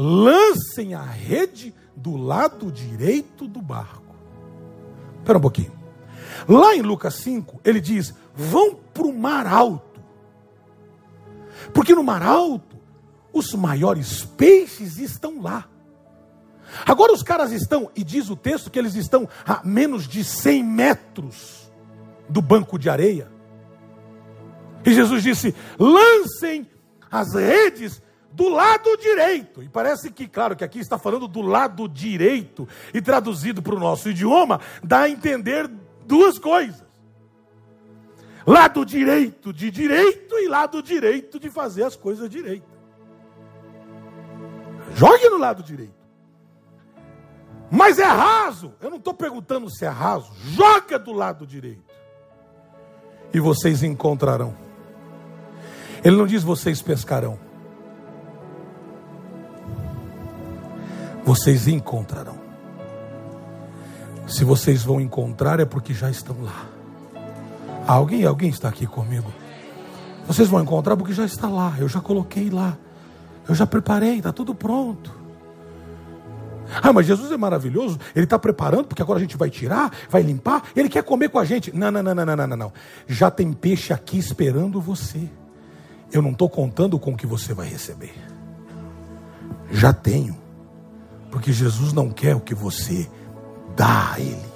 lancem a rede do lado direito do barco. Espera um pouquinho. Lá em Lucas 5, ele diz: vão para o mar alto. Porque no mar alto, os maiores peixes estão lá. Agora os caras estão, e diz o texto que eles estão a menos de 100 metros do banco de areia. E Jesus disse: lancem as redes do lado direito. E parece que, claro, que aqui está falando do lado direito, e traduzido para o nosso idioma, dá a entender duas coisas: lado direito de direito e lado direito de fazer as coisas direito. Jogue no lado direito. Mas é raso. Eu não estou perguntando se é raso. Joga do lado direito. E vocês encontrarão. Ele não diz vocês pescarão. Vocês encontrarão. Se vocês vão encontrar, é porque já estão lá. Alguém, alguém está aqui comigo. Vocês vão encontrar porque já está lá. Eu já coloquei lá. Eu já preparei, está tudo pronto. Ah, mas Jesus é maravilhoso, ele está preparando, porque agora a gente vai tirar, vai limpar, ele quer comer com a gente. Não, não, não, não, não, não, não. Já tem peixe aqui esperando você. Eu não estou contando com o que você vai receber. Já tenho. Porque Jesus não quer o que você dá a Ele.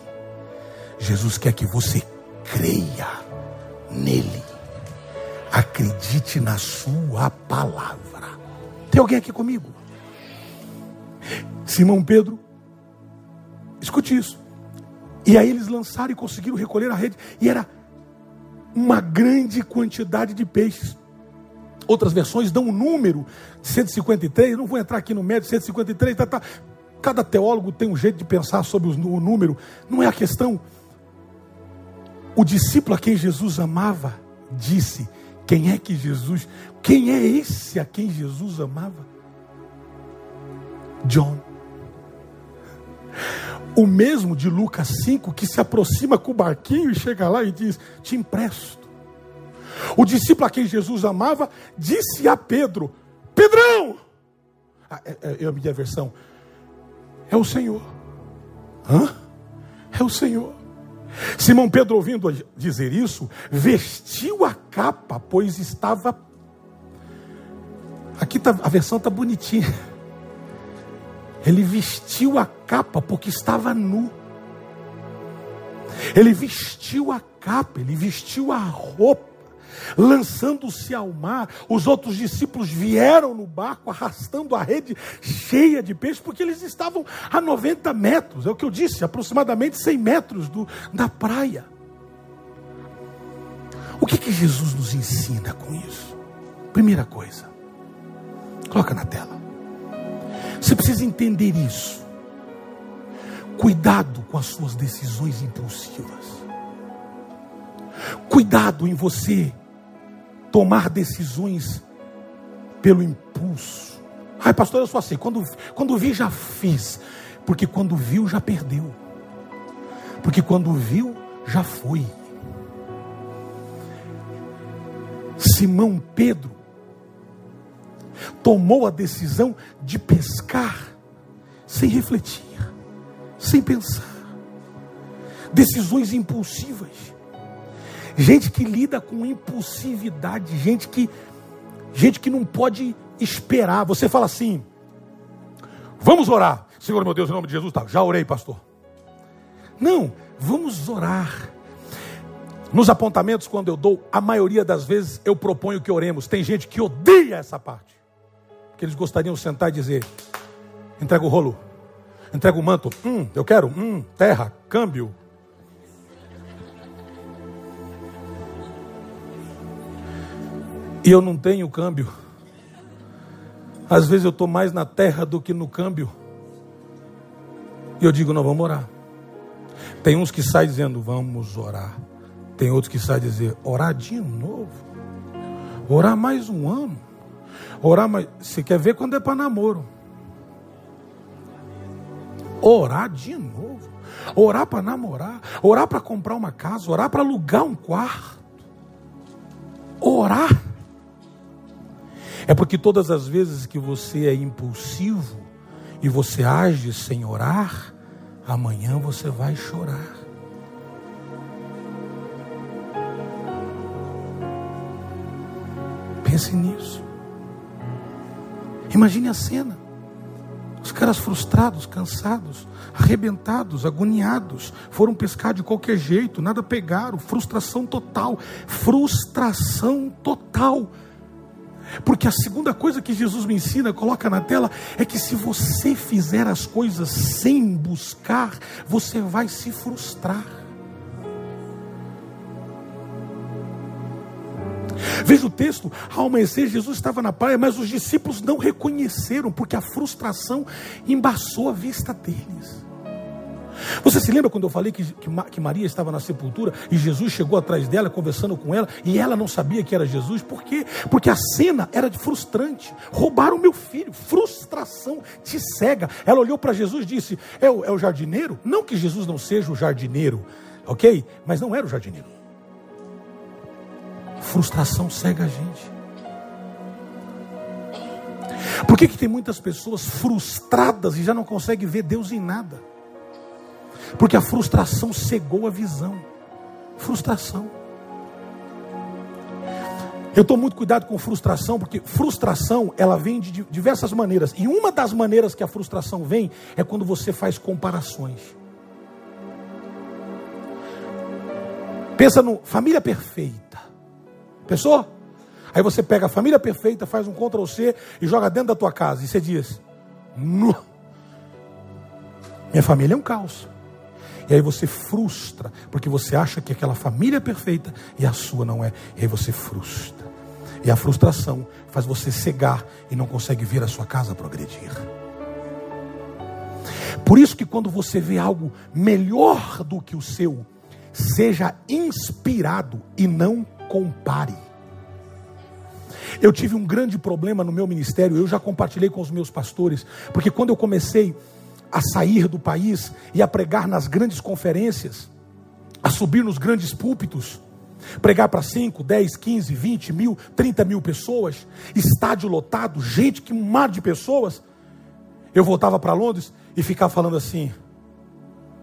Jesus quer que você creia nele. Acredite na sua palavra. Tem alguém aqui comigo? Simão Pedro, escute isso. E aí eles lançaram e conseguiram recolher a rede. E era uma grande quantidade de peixes. Outras versões dão um número de 153. Não vou entrar aqui no médio, 153. Tá, tá. Cada teólogo tem um jeito de pensar sobre o número. Não é a questão. O discípulo a quem Jesus amava disse: Quem é que Jesus, quem é esse a quem Jesus amava? John. O mesmo de Lucas 5 que se aproxima com o barquinho e chega lá e diz: Te empresto. O discípulo a quem Jesus amava disse a Pedro: Pedrão! Ah, é, é, é a minha versão. É o Senhor. Hã? É o Senhor. Simão Pedro, ouvindo dizer isso, vestiu a capa, pois estava. Aqui tá, a versão está bonitinha. Ele vestiu a capa porque estava nu. Ele vestiu a capa, ele vestiu a roupa lançando-se ao mar. Os outros discípulos vieram no barco arrastando a rede cheia de peixes, porque eles estavam a 90 metros, é o que eu disse, aproximadamente 100 metros do, da praia. O que, que Jesus nos ensina com isso? Primeira coisa, coloca na tela. Você precisa entender isso. Cuidado com as suas decisões impulsivas. Cuidado em você tomar decisões pelo impulso. Ai, pastor, eu sou assim. Quando, quando vi, já fiz. Porque quando viu, já perdeu. Porque quando viu, já foi. Simão Pedro tomou a decisão de pescar sem refletir, sem pensar. Decisões impulsivas gente que lida com impulsividade, gente que gente que não pode esperar. Você fala assim: "Vamos orar". Senhor meu Deus, em nome de Jesus, tá. Já orei, pastor. Não, vamos orar. Nos apontamentos, quando eu dou, a maioria das vezes eu proponho que oremos. Tem gente que odeia essa parte. Que eles gostariam de sentar e dizer: entrega o rolo, entrega o manto, hum, eu quero, hum, terra, câmbio, E eu não tenho câmbio. Às vezes eu estou mais na terra do que no câmbio. E eu digo, não, vamos orar. Tem uns que saem dizendo, vamos orar. Tem outros que saem dizer, orar de novo. Orar mais um ano. Orar mais. Você quer ver quando é para namoro? Orar de novo. Orar para namorar. Orar para comprar uma casa. Orar para alugar um quarto. Orar. É porque todas as vezes que você é impulsivo e você age sem orar, amanhã você vai chorar. Pense nisso. Imagine a cena. Os caras frustrados, cansados, arrebentados, agoniados, foram pescar de qualquer jeito, nada pegaram, frustração total, frustração total. Porque a segunda coisa que Jesus me ensina, coloca na tela, é que se você fizer as coisas sem buscar, você vai se frustrar. Veja o texto, ao amanhecer, Jesus estava na praia, mas os discípulos não reconheceram, porque a frustração embaçou a vista deles. Você se lembra quando eu falei que, que, que, Maria estava na sepultura e Jesus chegou atrás dela, conversando com ela, e ela não sabia que era Jesus? Por quê? Porque a cena era de frustrante. Roubaram meu filho, frustração te cega. Ela olhou para Jesus e disse: é o, é o jardineiro? Não que Jesus não seja o jardineiro, ok? Mas não era o jardineiro. Frustração cega a gente. Por que, que tem muitas pessoas frustradas e já não conseguem ver Deus em nada? Porque a frustração cegou a visão. Frustração. Eu estou muito cuidado com frustração, porque frustração ela vem de diversas maneiras. E uma das maneiras que a frustração vem é quando você faz comparações. Pensa no família perfeita. Pensou? Aí você pega a família perfeita, faz um Ctrl C e joga dentro da tua casa. E você diz: Minha família é um caos. E aí você frustra, porque você acha que aquela família é perfeita e a sua não é. E aí você frustra. E a frustração faz você cegar e não consegue ver a sua casa progredir. Por isso que quando você vê algo melhor do que o seu, seja inspirado e não compare. Eu tive um grande problema no meu ministério, eu já compartilhei com os meus pastores, porque quando eu comecei a sair do país e a pregar nas grandes conferências, a subir nos grandes púlpitos, pregar para 5, 10, 15, 20 mil, 30 mil pessoas, estádio lotado, gente que um mar de pessoas. Eu voltava para Londres e ficava falando assim: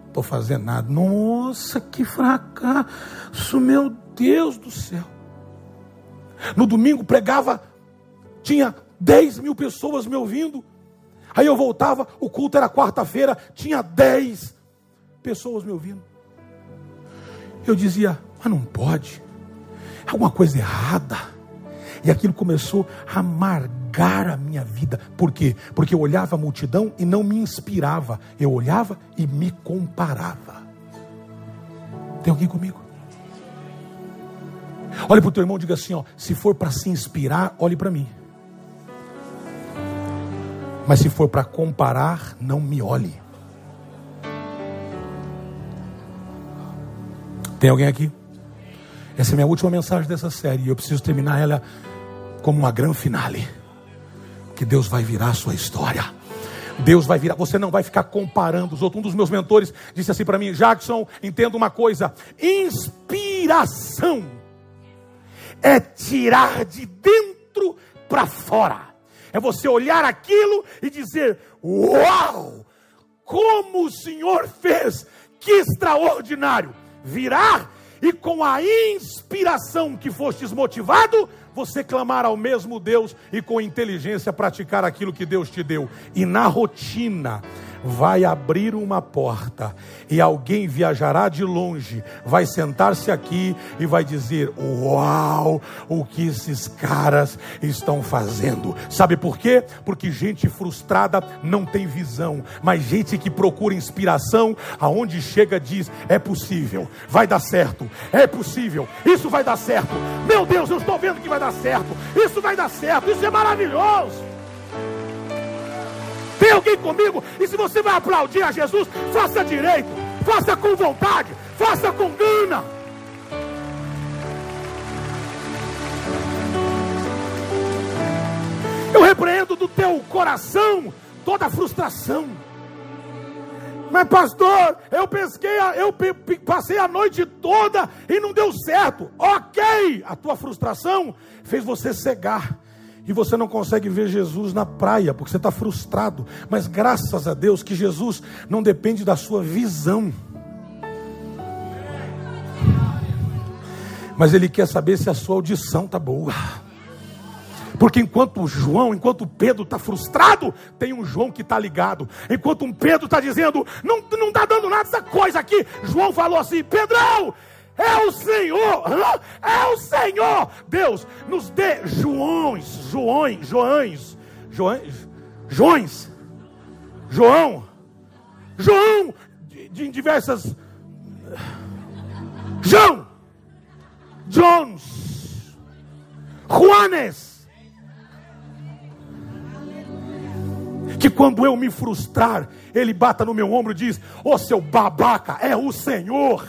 estou fazendo nada. Nossa, que fracasso, meu Deus do céu. No domingo pregava, tinha 10 mil pessoas me ouvindo. Aí eu voltava, o culto era quarta-feira, tinha 10 pessoas me ouvindo. Eu dizia, mas não pode, alguma coisa errada. E aquilo começou a amargar a minha vida. Por quê? Porque eu olhava a multidão e não me inspirava. Eu olhava e me comparava. Tem alguém comigo? Olhe para o teu irmão e diga assim: ó, se for para se inspirar, olhe para mim. Mas se for para comparar, não me olhe. Tem alguém aqui? Essa é a minha última mensagem dessa série. E eu preciso terminar ela como uma grande finale. Que Deus vai virar a sua história. Deus vai virar, você não vai ficar comparando os outros. Um dos meus mentores disse assim para mim: Jackson, entenda uma coisa: inspiração é tirar de dentro para fora. É você olhar aquilo e dizer: Uau! Como o Senhor fez! Que extraordinário! Virar e com a inspiração que fostes motivado, você clamar ao mesmo Deus e com inteligência praticar aquilo que Deus te deu. E na rotina, vai abrir uma porta e alguém viajará de longe, vai sentar-se aqui e vai dizer: Uau, o que esses caras estão fazendo. Sabe por quê? Porque gente frustrada não tem visão, mas gente que procura inspiração, aonde chega diz: É possível, vai dar certo, é possível, isso vai dar certo. Meu Deus, eu estou vendo que vai dar certo, isso vai dar certo, isso é maravilhoso. Alguém comigo? E se você vai aplaudir a Jesus, faça direito, faça com vontade, faça com gana. Eu repreendo do teu coração toda a frustração. Mas pastor, eu pesquei, eu passei a noite toda e não deu certo. Ok, a tua frustração fez você cegar e você não consegue ver Jesus na praia, porque você está frustrado. Mas graças a Deus que Jesus não depende da sua visão. Mas Ele quer saber se a sua audição está boa. Porque enquanto João, enquanto Pedro está frustrado, tem um João que está ligado. Enquanto um Pedro está dizendo, não está dando nada essa coisa aqui. João falou assim: Pedrão, é o Senhor, é o Senhor. Deus, nos dê Joões, Joões, Joães, Joões, Joões, João, João, de, de diversas, João, Jones, Juanes. Que quando eu me frustrar, ele bata no meu ombro e diz: Ô oh, seu babaca, é o Senhor.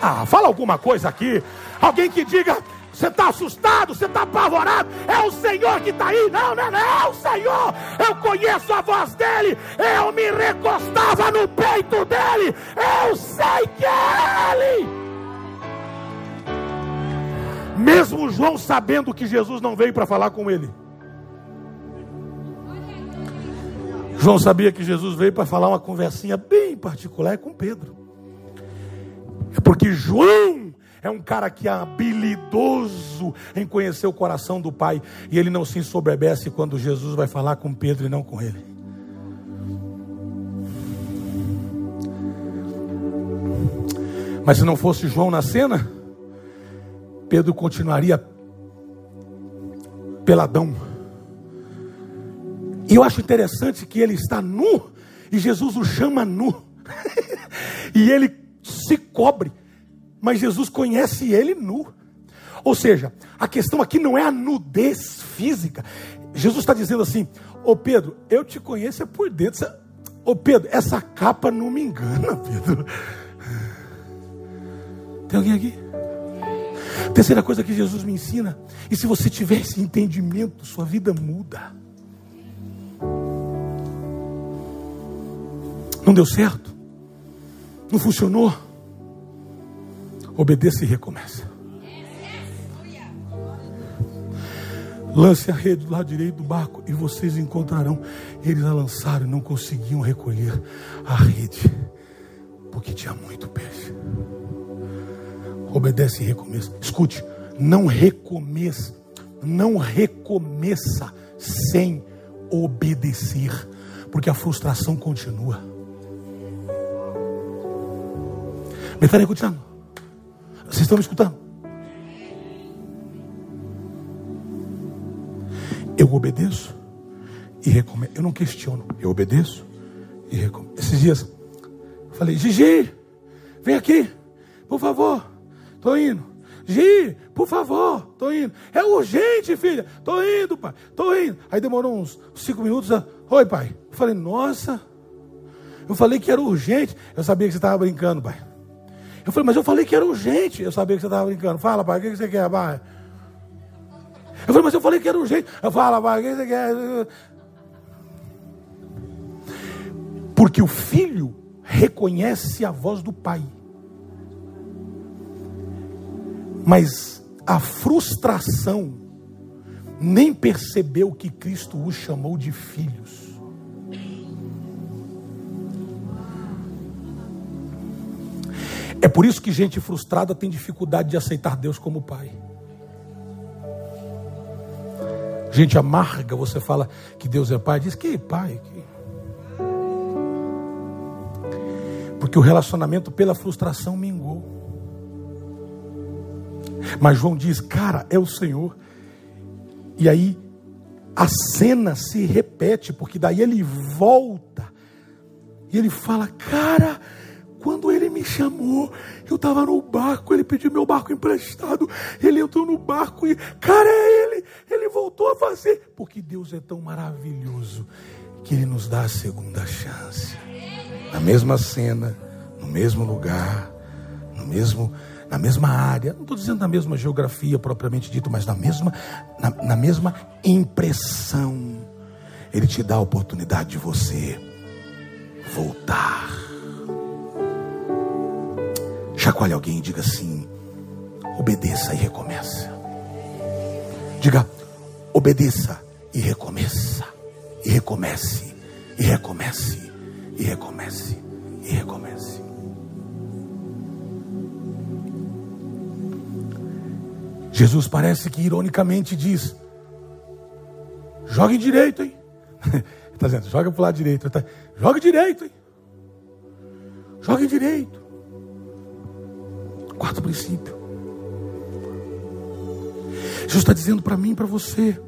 Ah, fala alguma coisa aqui. Alguém que diga, você está assustado, você está apavorado. É o Senhor que está aí. Não, não, não, é o Senhor. Eu conheço a voz dele. Eu me recostava no peito dele. Eu sei que é ele. Mesmo João sabendo que Jesus não veio para falar com ele. João sabia que Jesus veio para falar uma conversinha bem particular com Pedro. É porque João é um cara que é habilidoso em conhecer o coração do Pai. E ele não se ensoberbece quando Jesus vai falar com Pedro e não com ele. Mas se não fosse João na cena, Pedro continuaria peladão. E eu acho interessante que ele está nu e Jesus o chama nu. e ele se cobre, mas Jesus conhece ele nu. Ou seja, a questão aqui não é a nudez física. Jesus está dizendo assim: Ô Pedro, eu te conheço é por dentro. Ô Pedro, essa capa não me engana, Pedro. Tem alguém aqui? Terceira coisa que Jesus me ensina, e se você tiver esse entendimento, sua vida muda. Não deu certo? Não funcionou? Obedeça e recomeça. Lance a rede do lado direito do barco e vocês encontrarão. Eles a lançaram e não conseguiam recolher a rede, porque tinha muito peixe. Obedece e recomeça. Escute, não recomeça, não recomeça sem obedecer, porque a frustração continua. Betânia, continuando. Vocês estão me escutando? Eu obedeço e recomeço. Eu não questiono. Eu obedeço e recomeço. Esses dias, eu falei, Gigi, vem aqui, por favor. Estou indo. Gi, por favor, estou indo. É urgente, filha. Estou indo, pai. Estou indo. Aí demorou uns cinco minutos. Oi, pai. Eu falei, nossa. Eu falei que era urgente. Eu sabia que você estava brincando, pai. Eu falei, mas eu falei que era urgente. Eu sabia que você estava brincando. Fala, pai, o que você quer, pai? Eu falei, mas eu falei que era urgente. Eu falo, pai, o que você quer? Porque o filho reconhece a voz do pai. Mas a frustração nem percebeu que Cristo os chamou de filhos. É por isso que gente frustrada tem dificuldade de aceitar Deus como Pai. Gente amarga, você fala que Deus é Pai, diz que Pai. Que... Porque o relacionamento pela frustração mingou. Mas João diz, cara, é o Senhor. E aí a cena se repete, porque daí ele volta e ele fala, cara quando ele me chamou, eu estava no barco, ele pediu meu barco emprestado, ele entrou no barco e, cara, é ele, ele voltou a fazer, porque Deus é tão maravilhoso que ele nos dá a segunda chance. Na mesma cena, no mesmo lugar, no mesmo, na mesma área, não estou dizendo na mesma geografia propriamente dito, mas na mesma, na, na mesma impressão. Ele te dá a oportunidade de você voltar Chacoalhe alguém e diga assim: obedeça e recomeça. Diga, obedeça e recomeça. E recomece, e recomece, e recomece, e recomece. Jesus parece que ironicamente diz: jogue direito, hein? Está dizendo, joga para o lado direito. Tá, jogue direito, hein? Jogue direito. Quarto princípio. Jesus está dizendo para mim e para você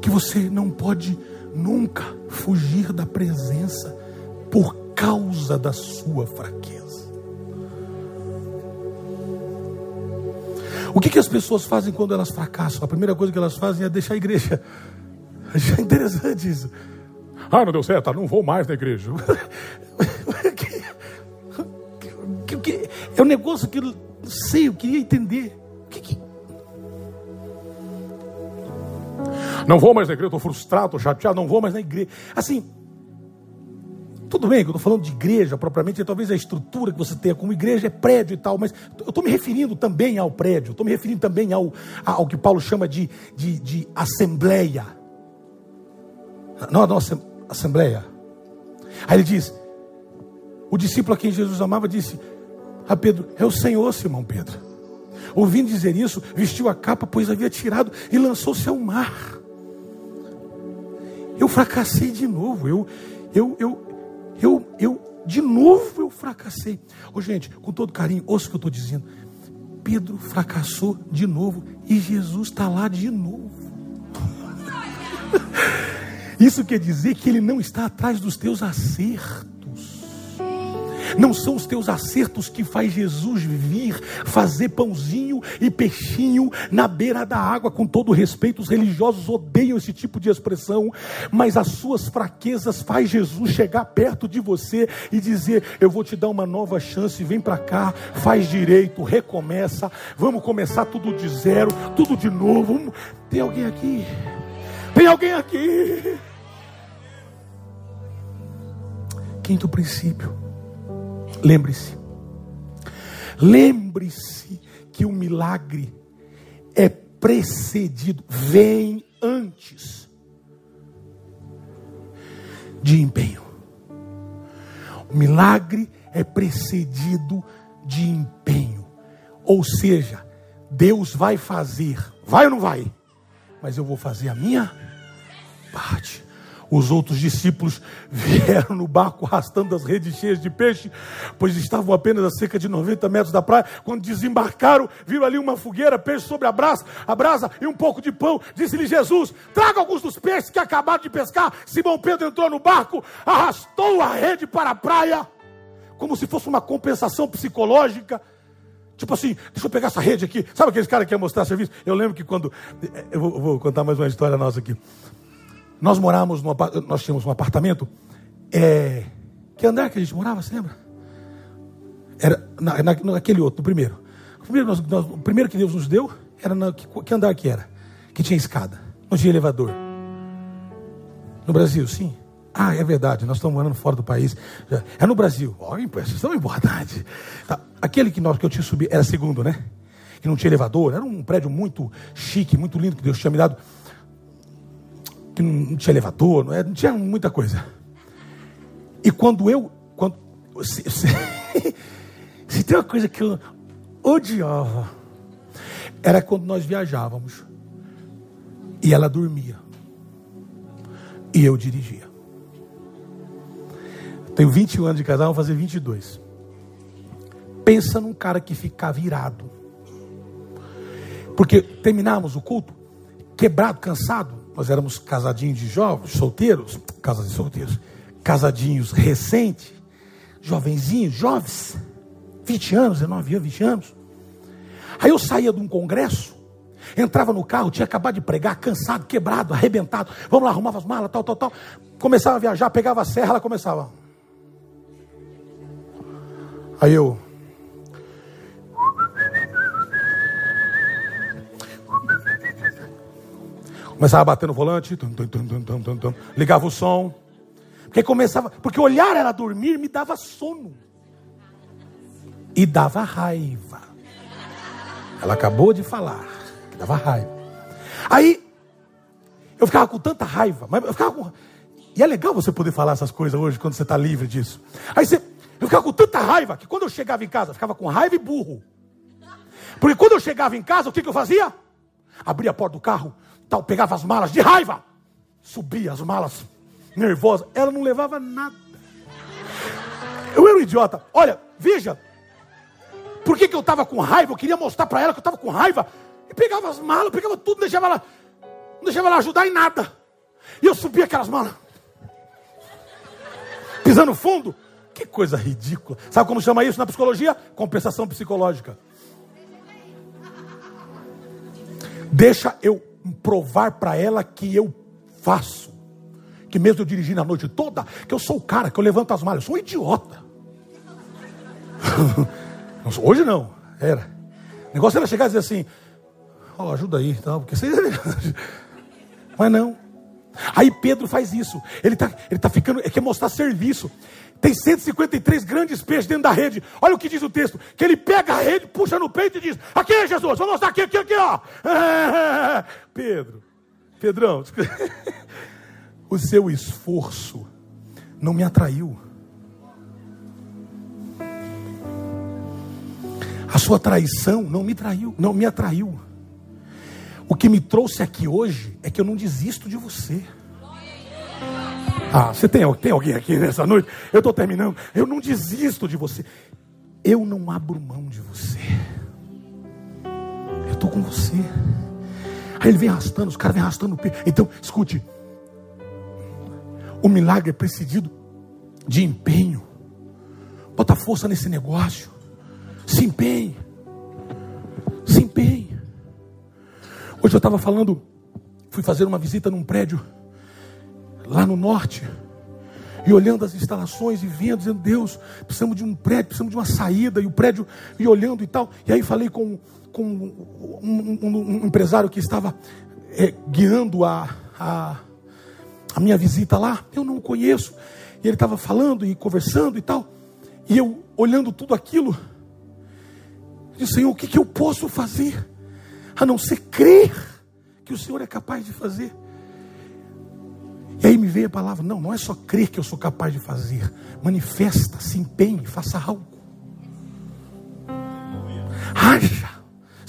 que você não pode nunca fugir da presença por causa da sua fraqueza. O que, que as pessoas fazem quando elas fracassam? A primeira coisa que elas fazem é deixar a igreja. É interessante isso. Ah, não deu certo, não vou mais na igreja. É um negócio que eu não sei, eu queria entender. Que que... Não vou mais na igreja, estou frustrado, estou chateado, não vou mais na igreja. Assim, tudo bem que eu estou falando de igreja propriamente, talvez a estrutura que você tenha como igreja é prédio e tal, mas eu estou me referindo também ao prédio, estou me referindo também ao, ao que Paulo chama de, de, de assembleia. na nossa assembleia. Aí ele diz: o discípulo a quem Jesus amava disse a Pedro: É o Senhor, Simão Pedro. Ouvindo dizer isso, vestiu a capa, pois havia tirado e lançou-se ao mar. Eu fracassei de novo. Eu, eu, eu, eu, eu, de novo eu fracassei. Ô, gente, com todo carinho, ouça o que eu estou dizendo. Pedro fracassou de novo e Jesus está lá de novo. Isso quer dizer que ele não está atrás dos teus acertos. Não são os teus acertos que faz Jesus vir fazer pãozinho e peixinho na beira da água. Com todo respeito, os religiosos odeiam esse tipo de expressão, mas as suas fraquezas faz Jesus chegar perto de você e dizer: "Eu vou te dar uma nova chance, vem para cá, faz direito, recomeça, vamos começar tudo de zero, tudo de novo". Tem alguém aqui? Tem alguém aqui? Quinto princípio. Lembre-se. Lembre-se que o milagre é precedido, vem antes de empenho. O milagre é precedido de empenho. Ou seja, Deus vai fazer, vai ou não vai? Mas eu vou fazer a minha parte. Os outros discípulos vieram no barco arrastando as redes cheias de peixe, pois estavam apenas a cerca de 90 metros da praia. Quando desembarcaram, viram ali uma fogueira, peixe sobre a brasa, a brasa e um pouco de pão. Disse-lhe Jesus: Traga alguns dos peixes que acabaram de pescar. Simão Pedro entrou no barco, arrastou a rede para a praia, como se fosse uma compensação psicológica. Tipo assim, deixa eu pegar essa rede aqui. Sabe aqueles caras que querem mostrar serviço? Eu lembro que quando. Vou, eu vou contar mais uma história nossa aqui. Nós morávamos, no, nós tínhamos um apartamento. É, que andar que a gente morava, você lembra? Era na, na, naquele outro, no primeiro. O primeiro, nós, nós, o primeiro que Deus nos deu era na, que, que andar que era? Que tinha escada, não tinha elevador. No Brasil, sim. Ah, é verdade, nós estamos morando fora do país. É no Brasil. Olha, isso é importante. Tá. Aquele que, nós, que eu tinha subido era segundo, né? Que não tinha elevador. Era um prédio muito chique, muito lindo que Deus tinha me dado que não tinha elevador, não, é, não tinha muita coisa. E quando eu. Quando, se, se, se tem uma coisa que eu odiava, era quando nós viajávamos e ela dormia e eu dirigia. Tenho 21 anos de casal, vou fazer 22. Pensa num cara que fica virado. Porque terminamos o culto, quebrado, cansado, nós éramos casadinhos de jovens, solteiros, casas de solteiros, casadinhos recentes, jovenzinhos, jovens, 20 anos, 19 anos, 20 anos. Aí eu saía de um congresso, entrava no carro, tinha acabado de pregar, cansado, quebrado, arrebentado. Vamos lá, arrumava as malas, tal, tal, tal. Começava a viajar, pegava a serra, ela começava. Aí eu, Começava a bater no volante, tum, tum, tum, ligava o som. Porque começava, porque olhar era dormir me dava sono. E dava raiva. Ela acabou de falar que dava raiva. Aí eu ficava com tanta raiva, mas eu ficava com E é legal você poder falar essas coisas hoje quando você está livre disso. Aí você, eu ficava com tanta raiva que quando eu chegava em casa, ficava com raiva e burro. Porque quando eu chegava em casa, o que, que eu fazia? Abria a porta do carro, tal, pegava as malas de raiva, subia as malas, nervosa. Ela não levava nada. Eu era um idiota. Olha, veja, por que, que eu estava com raiva? Eu queria mostrar para ela que eu estava com raiva. E pegava as malas, pegava tudo, deixava ela, não deixava ela ajudar em nada. E eu subia aquelas malas, pisando fundo. Que coisa ridícula. Sabe como chama isso na psicologia? Compensação psicológica. Deixa eu provar para ela que eu faço. Que mesmo eu dirigindo a noite toda, que eu sou o cara, que eu levanto as malas. Eu sou um idiota. Hoje não, era. O negócio era chegar e dizer assim, ó, oh, ajuda aí, então, porque você... Mas não. Aí Pedro faz isso. Ele está ele tá ficando, ele quer mostrar serviço. Tem 153 grandes peixes dentro da rede. Olha o que diz o texto: que ele pega a rede, puxa no peito e diz: Aqui, Jesus, vou mostrar aqui, aqui, aqui, ó. Pedro, Pedrão, o seu esforço não me atraiu. A sua traição não me traiu, não me atraiu. O que me trouxe aqui hoje é que eu não desisto de você. Ah, você tem, tem alguém aqui nessa noite? Eu estou terminando. Eu não desisto de você. Eu não abro mão de você. Eu estou com você. Aí ele vem arrastando, os caras vêm arrastando o pé. Então, escute. O milagre é precedido de empenho. Bota força nesse negócio. Se empenhe. Se empenhe. Hoje eu estava falando, fui fazer uma visita num prédio lá no norte. E olhando as instalações e vendo, dizendo, Deus, precisamos de um prédio, precisamos de uma saída, e o prédio, e olhando e tal. E aí falei com, com um, um, um empresário que estava é, guiando a, a, a minha visita lá. Eu não conheço. E ele estava falando e conversando e tal. E eu olhando tudo aquilo, disse, Senhor, o que, que eu posso fazer? A não ser crer que o Senhor é capaz de fazer. E aí me veio a palavra: não, não é só crer que eu sou capaz de fazer, manifesta, se empenhe, faça algo. Haja,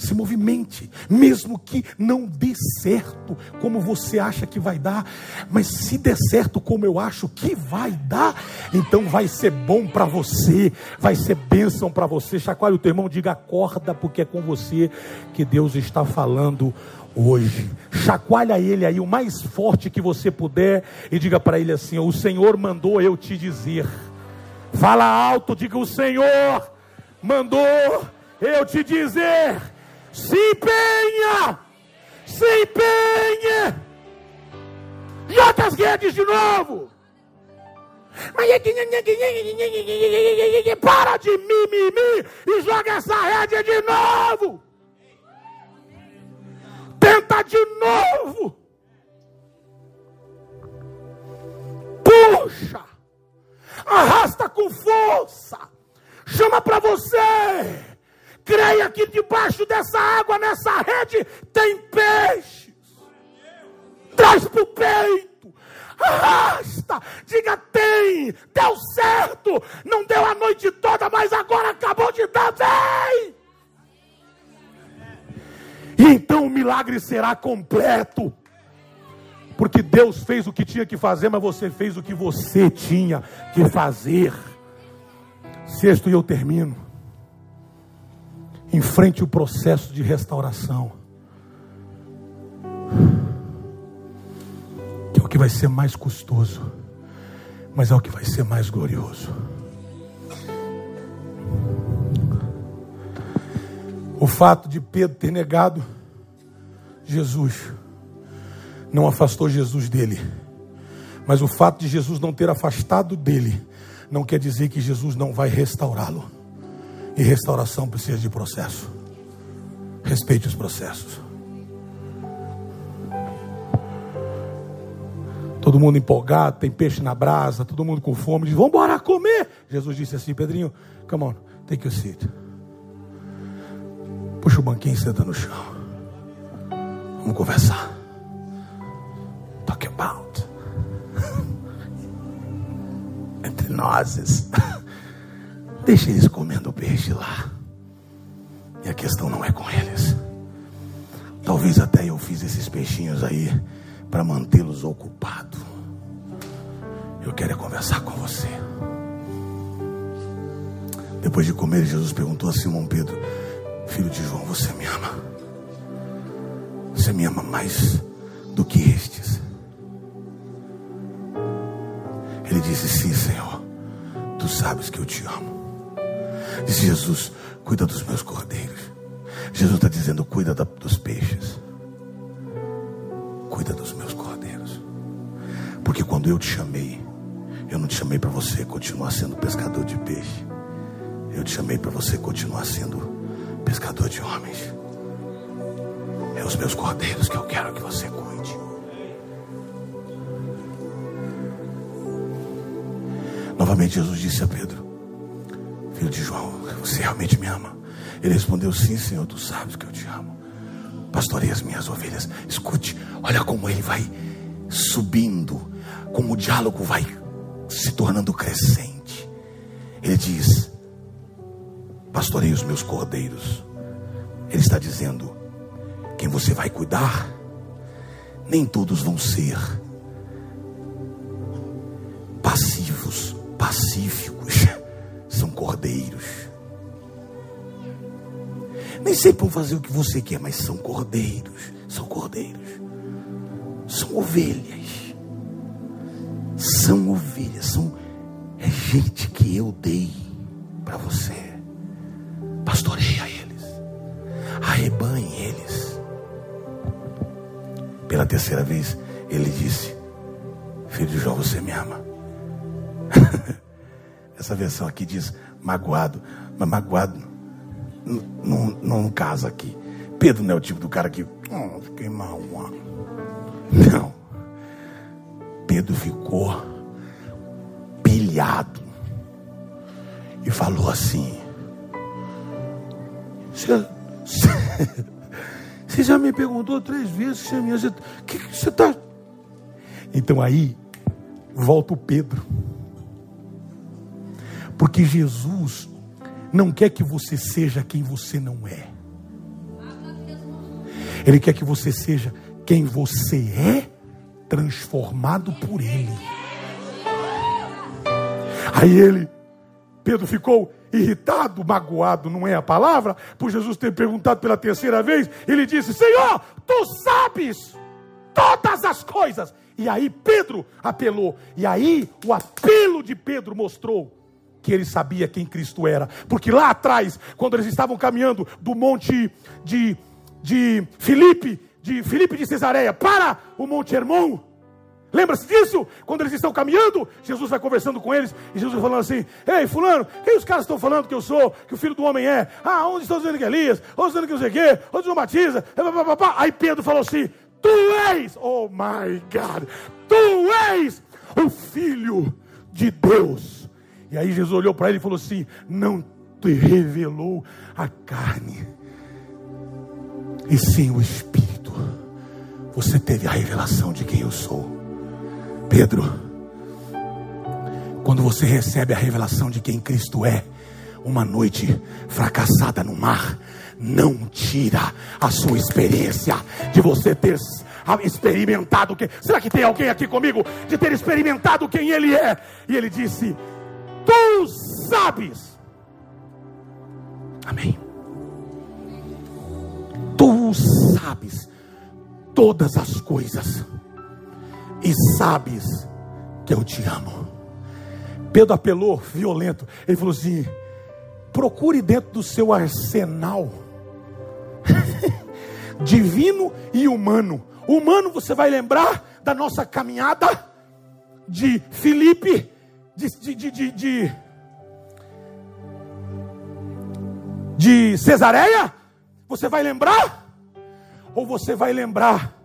se movimente, mesmo que não dê certo como você acha que vai dar, mas se der certo como eu acho que vai dar, então vai ser bom para você, vai ser bênção para você. Chacoalhe o teu irmão, diga acorda, porque é com você que Deus está falando hoje. Chacoalha ele aí o mais forte que você puder e diga para ele assim: O Senhor mandou eu te dizer. Fala alto, diga: O Senhor mandou eu te dizer. Se empenha, se empenha. Joga as redes de novo. Para de mimimi e joga essa rede de novo. Tenta de novo. Puxa. Arrasta com força. Chama para você. Creia que debaixo dessa água, nessa rede, tem peixes. Traz para o peito. Arrasta. Diga tem. Deu certo. Não deu a noite toda, mas agora acabou de dar. Vem. E então o milagre será completo. Porque Deus fez o que tinha que fazer, mas você fez o que você tinha que fazer. Sexto, e eu termino. Enfrente o processo de restauração. Que é o que vai ser mais custoso, mas é o que vai ser mais glorioso. O fato de Pedro ter negado Jesus não afastou Jesus dele. Mas o fato de Jesus não ter afastado dele não quer dizer que Jesus não vai restaurá-lo. E restauração precisa de processo. Respeite os processos. Todo mundo empolgado, tem peixe na brasa, todo mundo com fome, diz: Vamos embora comer. Jesus disse assim: Pedrinho, come on, take your seat. Puxa o banquinho e senta no chão. Vamos conversar. Talk about. Entre nós. Deixa eles comendo peixe lá. E a questão não é com eles. Talvez até eu fiz esses peixinhos aí para mantê-los ocupados. Eu quero é conversar com você. Depois de comer, Jesus perguntou a Simão Pedro: Filho de João, você me ama. Você me ama mais do que estes. Ele disse: Sim, Senhor. Tu sabes que eu te amo. Disse Jesus: Cuida dos meus cordeiros. Jesus está dizendo: Cuida da, dos peixes. Cuida dos meus cordeiros. Porque quando eu te chamei, eu não te chamei para você continuar sendo pescador de peixe. Eu te chamei para você continuar sendo pescador de homens. É os meus cordeiros que eu quero que você cuide. Novamente Jesus disse a Pedro: De João, você realmente me ama? Ele respondeu: Sim, Senhor, tu sabes que eu te amo. Pastorei as minhas ovelhas. Escute, olha como ele vai subindo como o diálogo vai se tornando crescente, ele diz: Pastorei os meus cordeiros. Ele está dizendo: quem você vai cuidar, nem todos vão ser passivos, pacíficos, cordeiros. Nem sempre vão fazer o que você quer, mas são cordeiros, são cordeiros, são ovelhas, são ovelhas, são é gente que eu dei para você. Pastoreia eles, arrebanhe eles. Pela terceira vez, ele disse: Filho de Jó, você me ama. Essa versão aqui diz magoado, mas magoado não, casa aqui. Pedro não é o tipo do cara que, oh, fiquei mal. Não. Pedro ficou pilhado e falou assim: Você, já me perguntou três vezes se a minha. Que você está. Então aí volta o Pedro. Porque Jesus não quer que você seja quem você não é. Ele quer que você seja quem você é, transformado por Ele. Aí ele, Pedro ficou irritado, magoado, não é a palavra, por Jesus ter perguntado pela terceira vez. Ele disse: Senhor, tu sabes todas as coisas. E aí Pedro apelou. E aí o apelo de Pedro mostrou que ele sabia quem Cristo era. Porque lá atrás, quando eles estavam caminhando do monte de, de Filipe, de Filipe de Cesareia para o Monte Hermon, Lembra-se disso? Quando eles estão caminhando, Jesus vai conversando com eles e Jesus vai falando assim: Ei, Fulano, quem os caras estão falando que eu sou, que o filho do homem é? Ah, onde estão dizendo que é Elias? Onde dizendo que não sei o quê? Onde não batiza? Aí Pedro falou assim: Tu és, oh my God, tu és o filho de Deus. E aí Jesus olhou para ele e falou assim: Não te revelou a carne, e sim o Espírito. Você teve a revelação de quem eu sou. Pedro, quando você recebe a revelação de quem Cristo é, uma noite fracassada no mar, não tira a sua experiência de você ter experimentado quem. Será que tem alguém aqui comigo de ter experimentado quem Ele é? E ele disse: Tu sabes. Amém. Tu sabes todas as coisas e sabes que eu te amo. Pedro apelou violento. Ele falou assim: procure dentro do seu arsenal divino e humano. Humano, você vai lembrar da nossa caminhada de Filipe, de, de, de, de, Cesareia. Você vai lembrar? Ou você vai lembrar,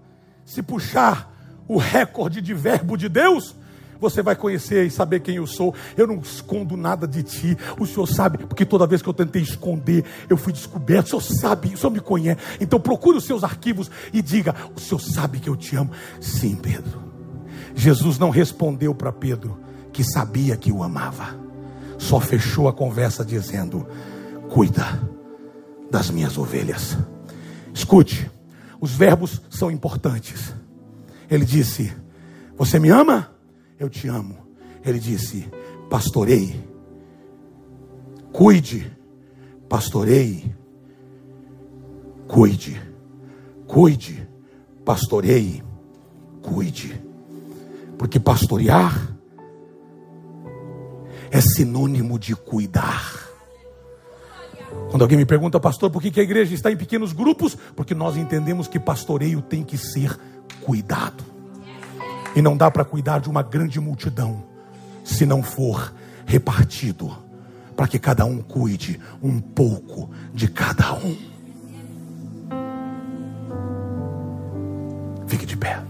se puxar o recorde de verbo de Deus, você vai conhecer e saber quem eu sou. Eu não escondo nada de ti. O Senhor sabe, porque toda vez que eu tentei esconder, eu fui descoberto. O Senhor sabe, o Senhor me conhece. Então procure os seus arquivos e diga: O Senhor sabe que eu te amo. Sim, Pedro. Jesus não respondeu para Pedro que sabia que o amava. Só fechou a conversa dizendo: Cuida das minhas ovelhas. Escute, os verbos são importantes. Ele disse: Você me ama? Eu te amo. Ele disse: Pastorei, cuide, pastorei, cuide, cuide, pastorei, cuide. Porque pastorear é sinônimo de cuidar. Quando alguém me pergunta, pastor, por que a igreja está em pequenos grupos? Porque nós entendemos que pastoreio tem que ser cuidado. E não dá para cuidar de uma grande multidão se não for repartido, para que cada um cuide um pouco de cada um. Fique de pé.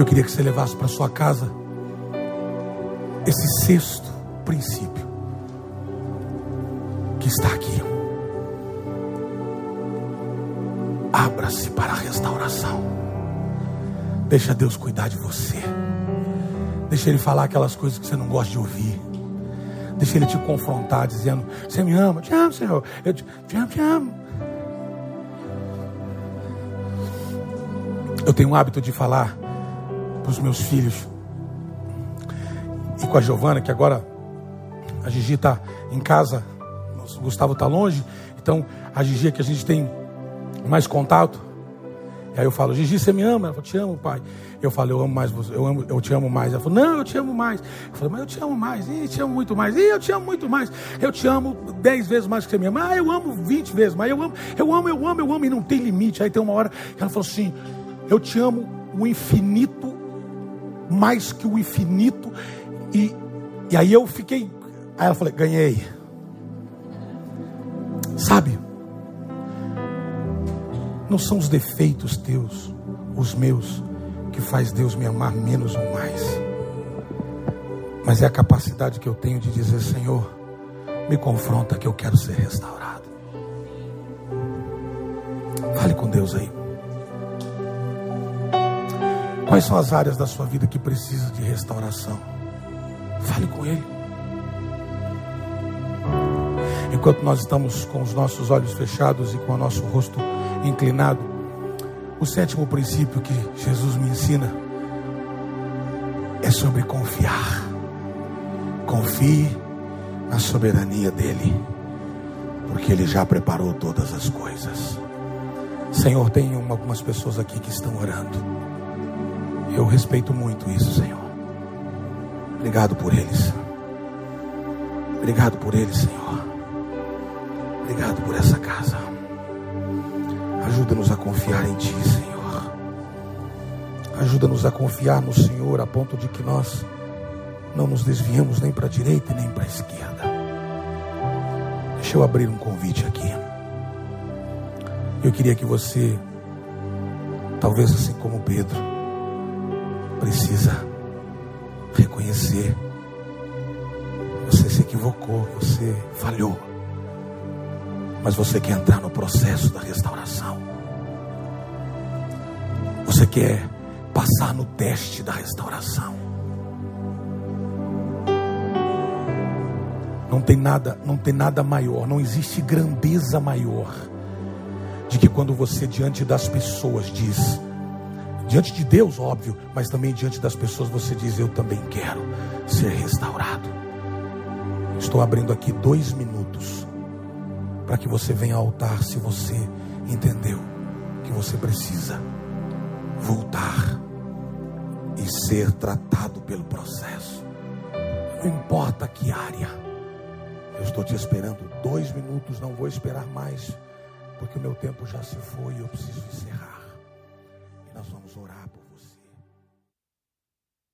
Eu queria que você levasse para sua casa esse sexto princípio que está aqui. Abra-se para a restauração. Deixa Deus cuidar de você. Deixa Ele falar aquelas coisas que você não gosta de ouvir. Deixa Ele te confrontar, dizendo: Você me ama? Te amo, Senhor. Eu te, te amo, te amo. Eu tenho o hábito de falar para os meus filhos e com a Giovana, que agora a Gigi está em casa, o Gustavo está longe, então a Gigi é que a gente tem mais contato. E aí eu falo, Gigi, você me ama? Ela falou, te amo, pai. Eu falo, eu amo mais você, eu, amo, eu te amo mais. Ela falou, não, eu te amo mais. Eu falei, mas eu te amo mais, e te amo muito mais, e eu te amo muito mais. Eu te amo dez vezes mais que você me ama. Ah, eu amo vinte vezes mais. Eu amo, eu amo, eu amo, eu amo, e não tem limite. Aí tem uma hora que ela falou assim: eu te amo o infinito, mais que o infinito. E, e aí eu fiquei. Aí ela falou, ganhei. Sabe? Não são os defeitos teus, os meus, que faz Deus me amar menos ou mais. Mas é a capacidade que eu tenho de dizer, Senhor, me confronta que eu quero ser restaurado. Fale com Deus aí. Quais são as áreas da sua vida que precisam de restauração? Fale com Ele. Enquanto nós estamos com os nossos olhos fechados e com o nosso rosto inclinado, o sétimo princípio que Jesus me ensina é sobre confiar. Confie na soberania dEle, porque Ele já preparou todas as coisas. Senhor, tem algumas pessoas aqui que estão orando. Eu respeito muito isso, Senhor. Obrigado por eles. Obrigado por eles, Senhor. Obrigado por essa casa. Ajuda-nos a confiar em Ti, Senhor. Ajuda-nos a confiar no Senhor a ponto de que nós não nos desviamos nem para a direita nem para a esquerda. Deixa eu abrir um convite aqui. Eu queria que você, talvez assim como Pedro, precisa reconhecer. Você se equivocou, você falhou mas você quer entrar no processo da restauração. Você quer passar no teste da restauração. Não tem nada, não tem nada maior, não existe grandeza maior de que quando você diante das pessoas diz, diante de Deus, óbvio, mas também diante das pessoas você diz: Eu também quero ser restaurado. Estou abrindo aqui dois minutos para que você venha ao altar se você entendeu que você precisa voltar e ser tratado pelo processo. Não importa que área. Eu estou te esperando dois minutos, não vou esperar mais, porque o meu tempo já se foi e eu preciso encerrar.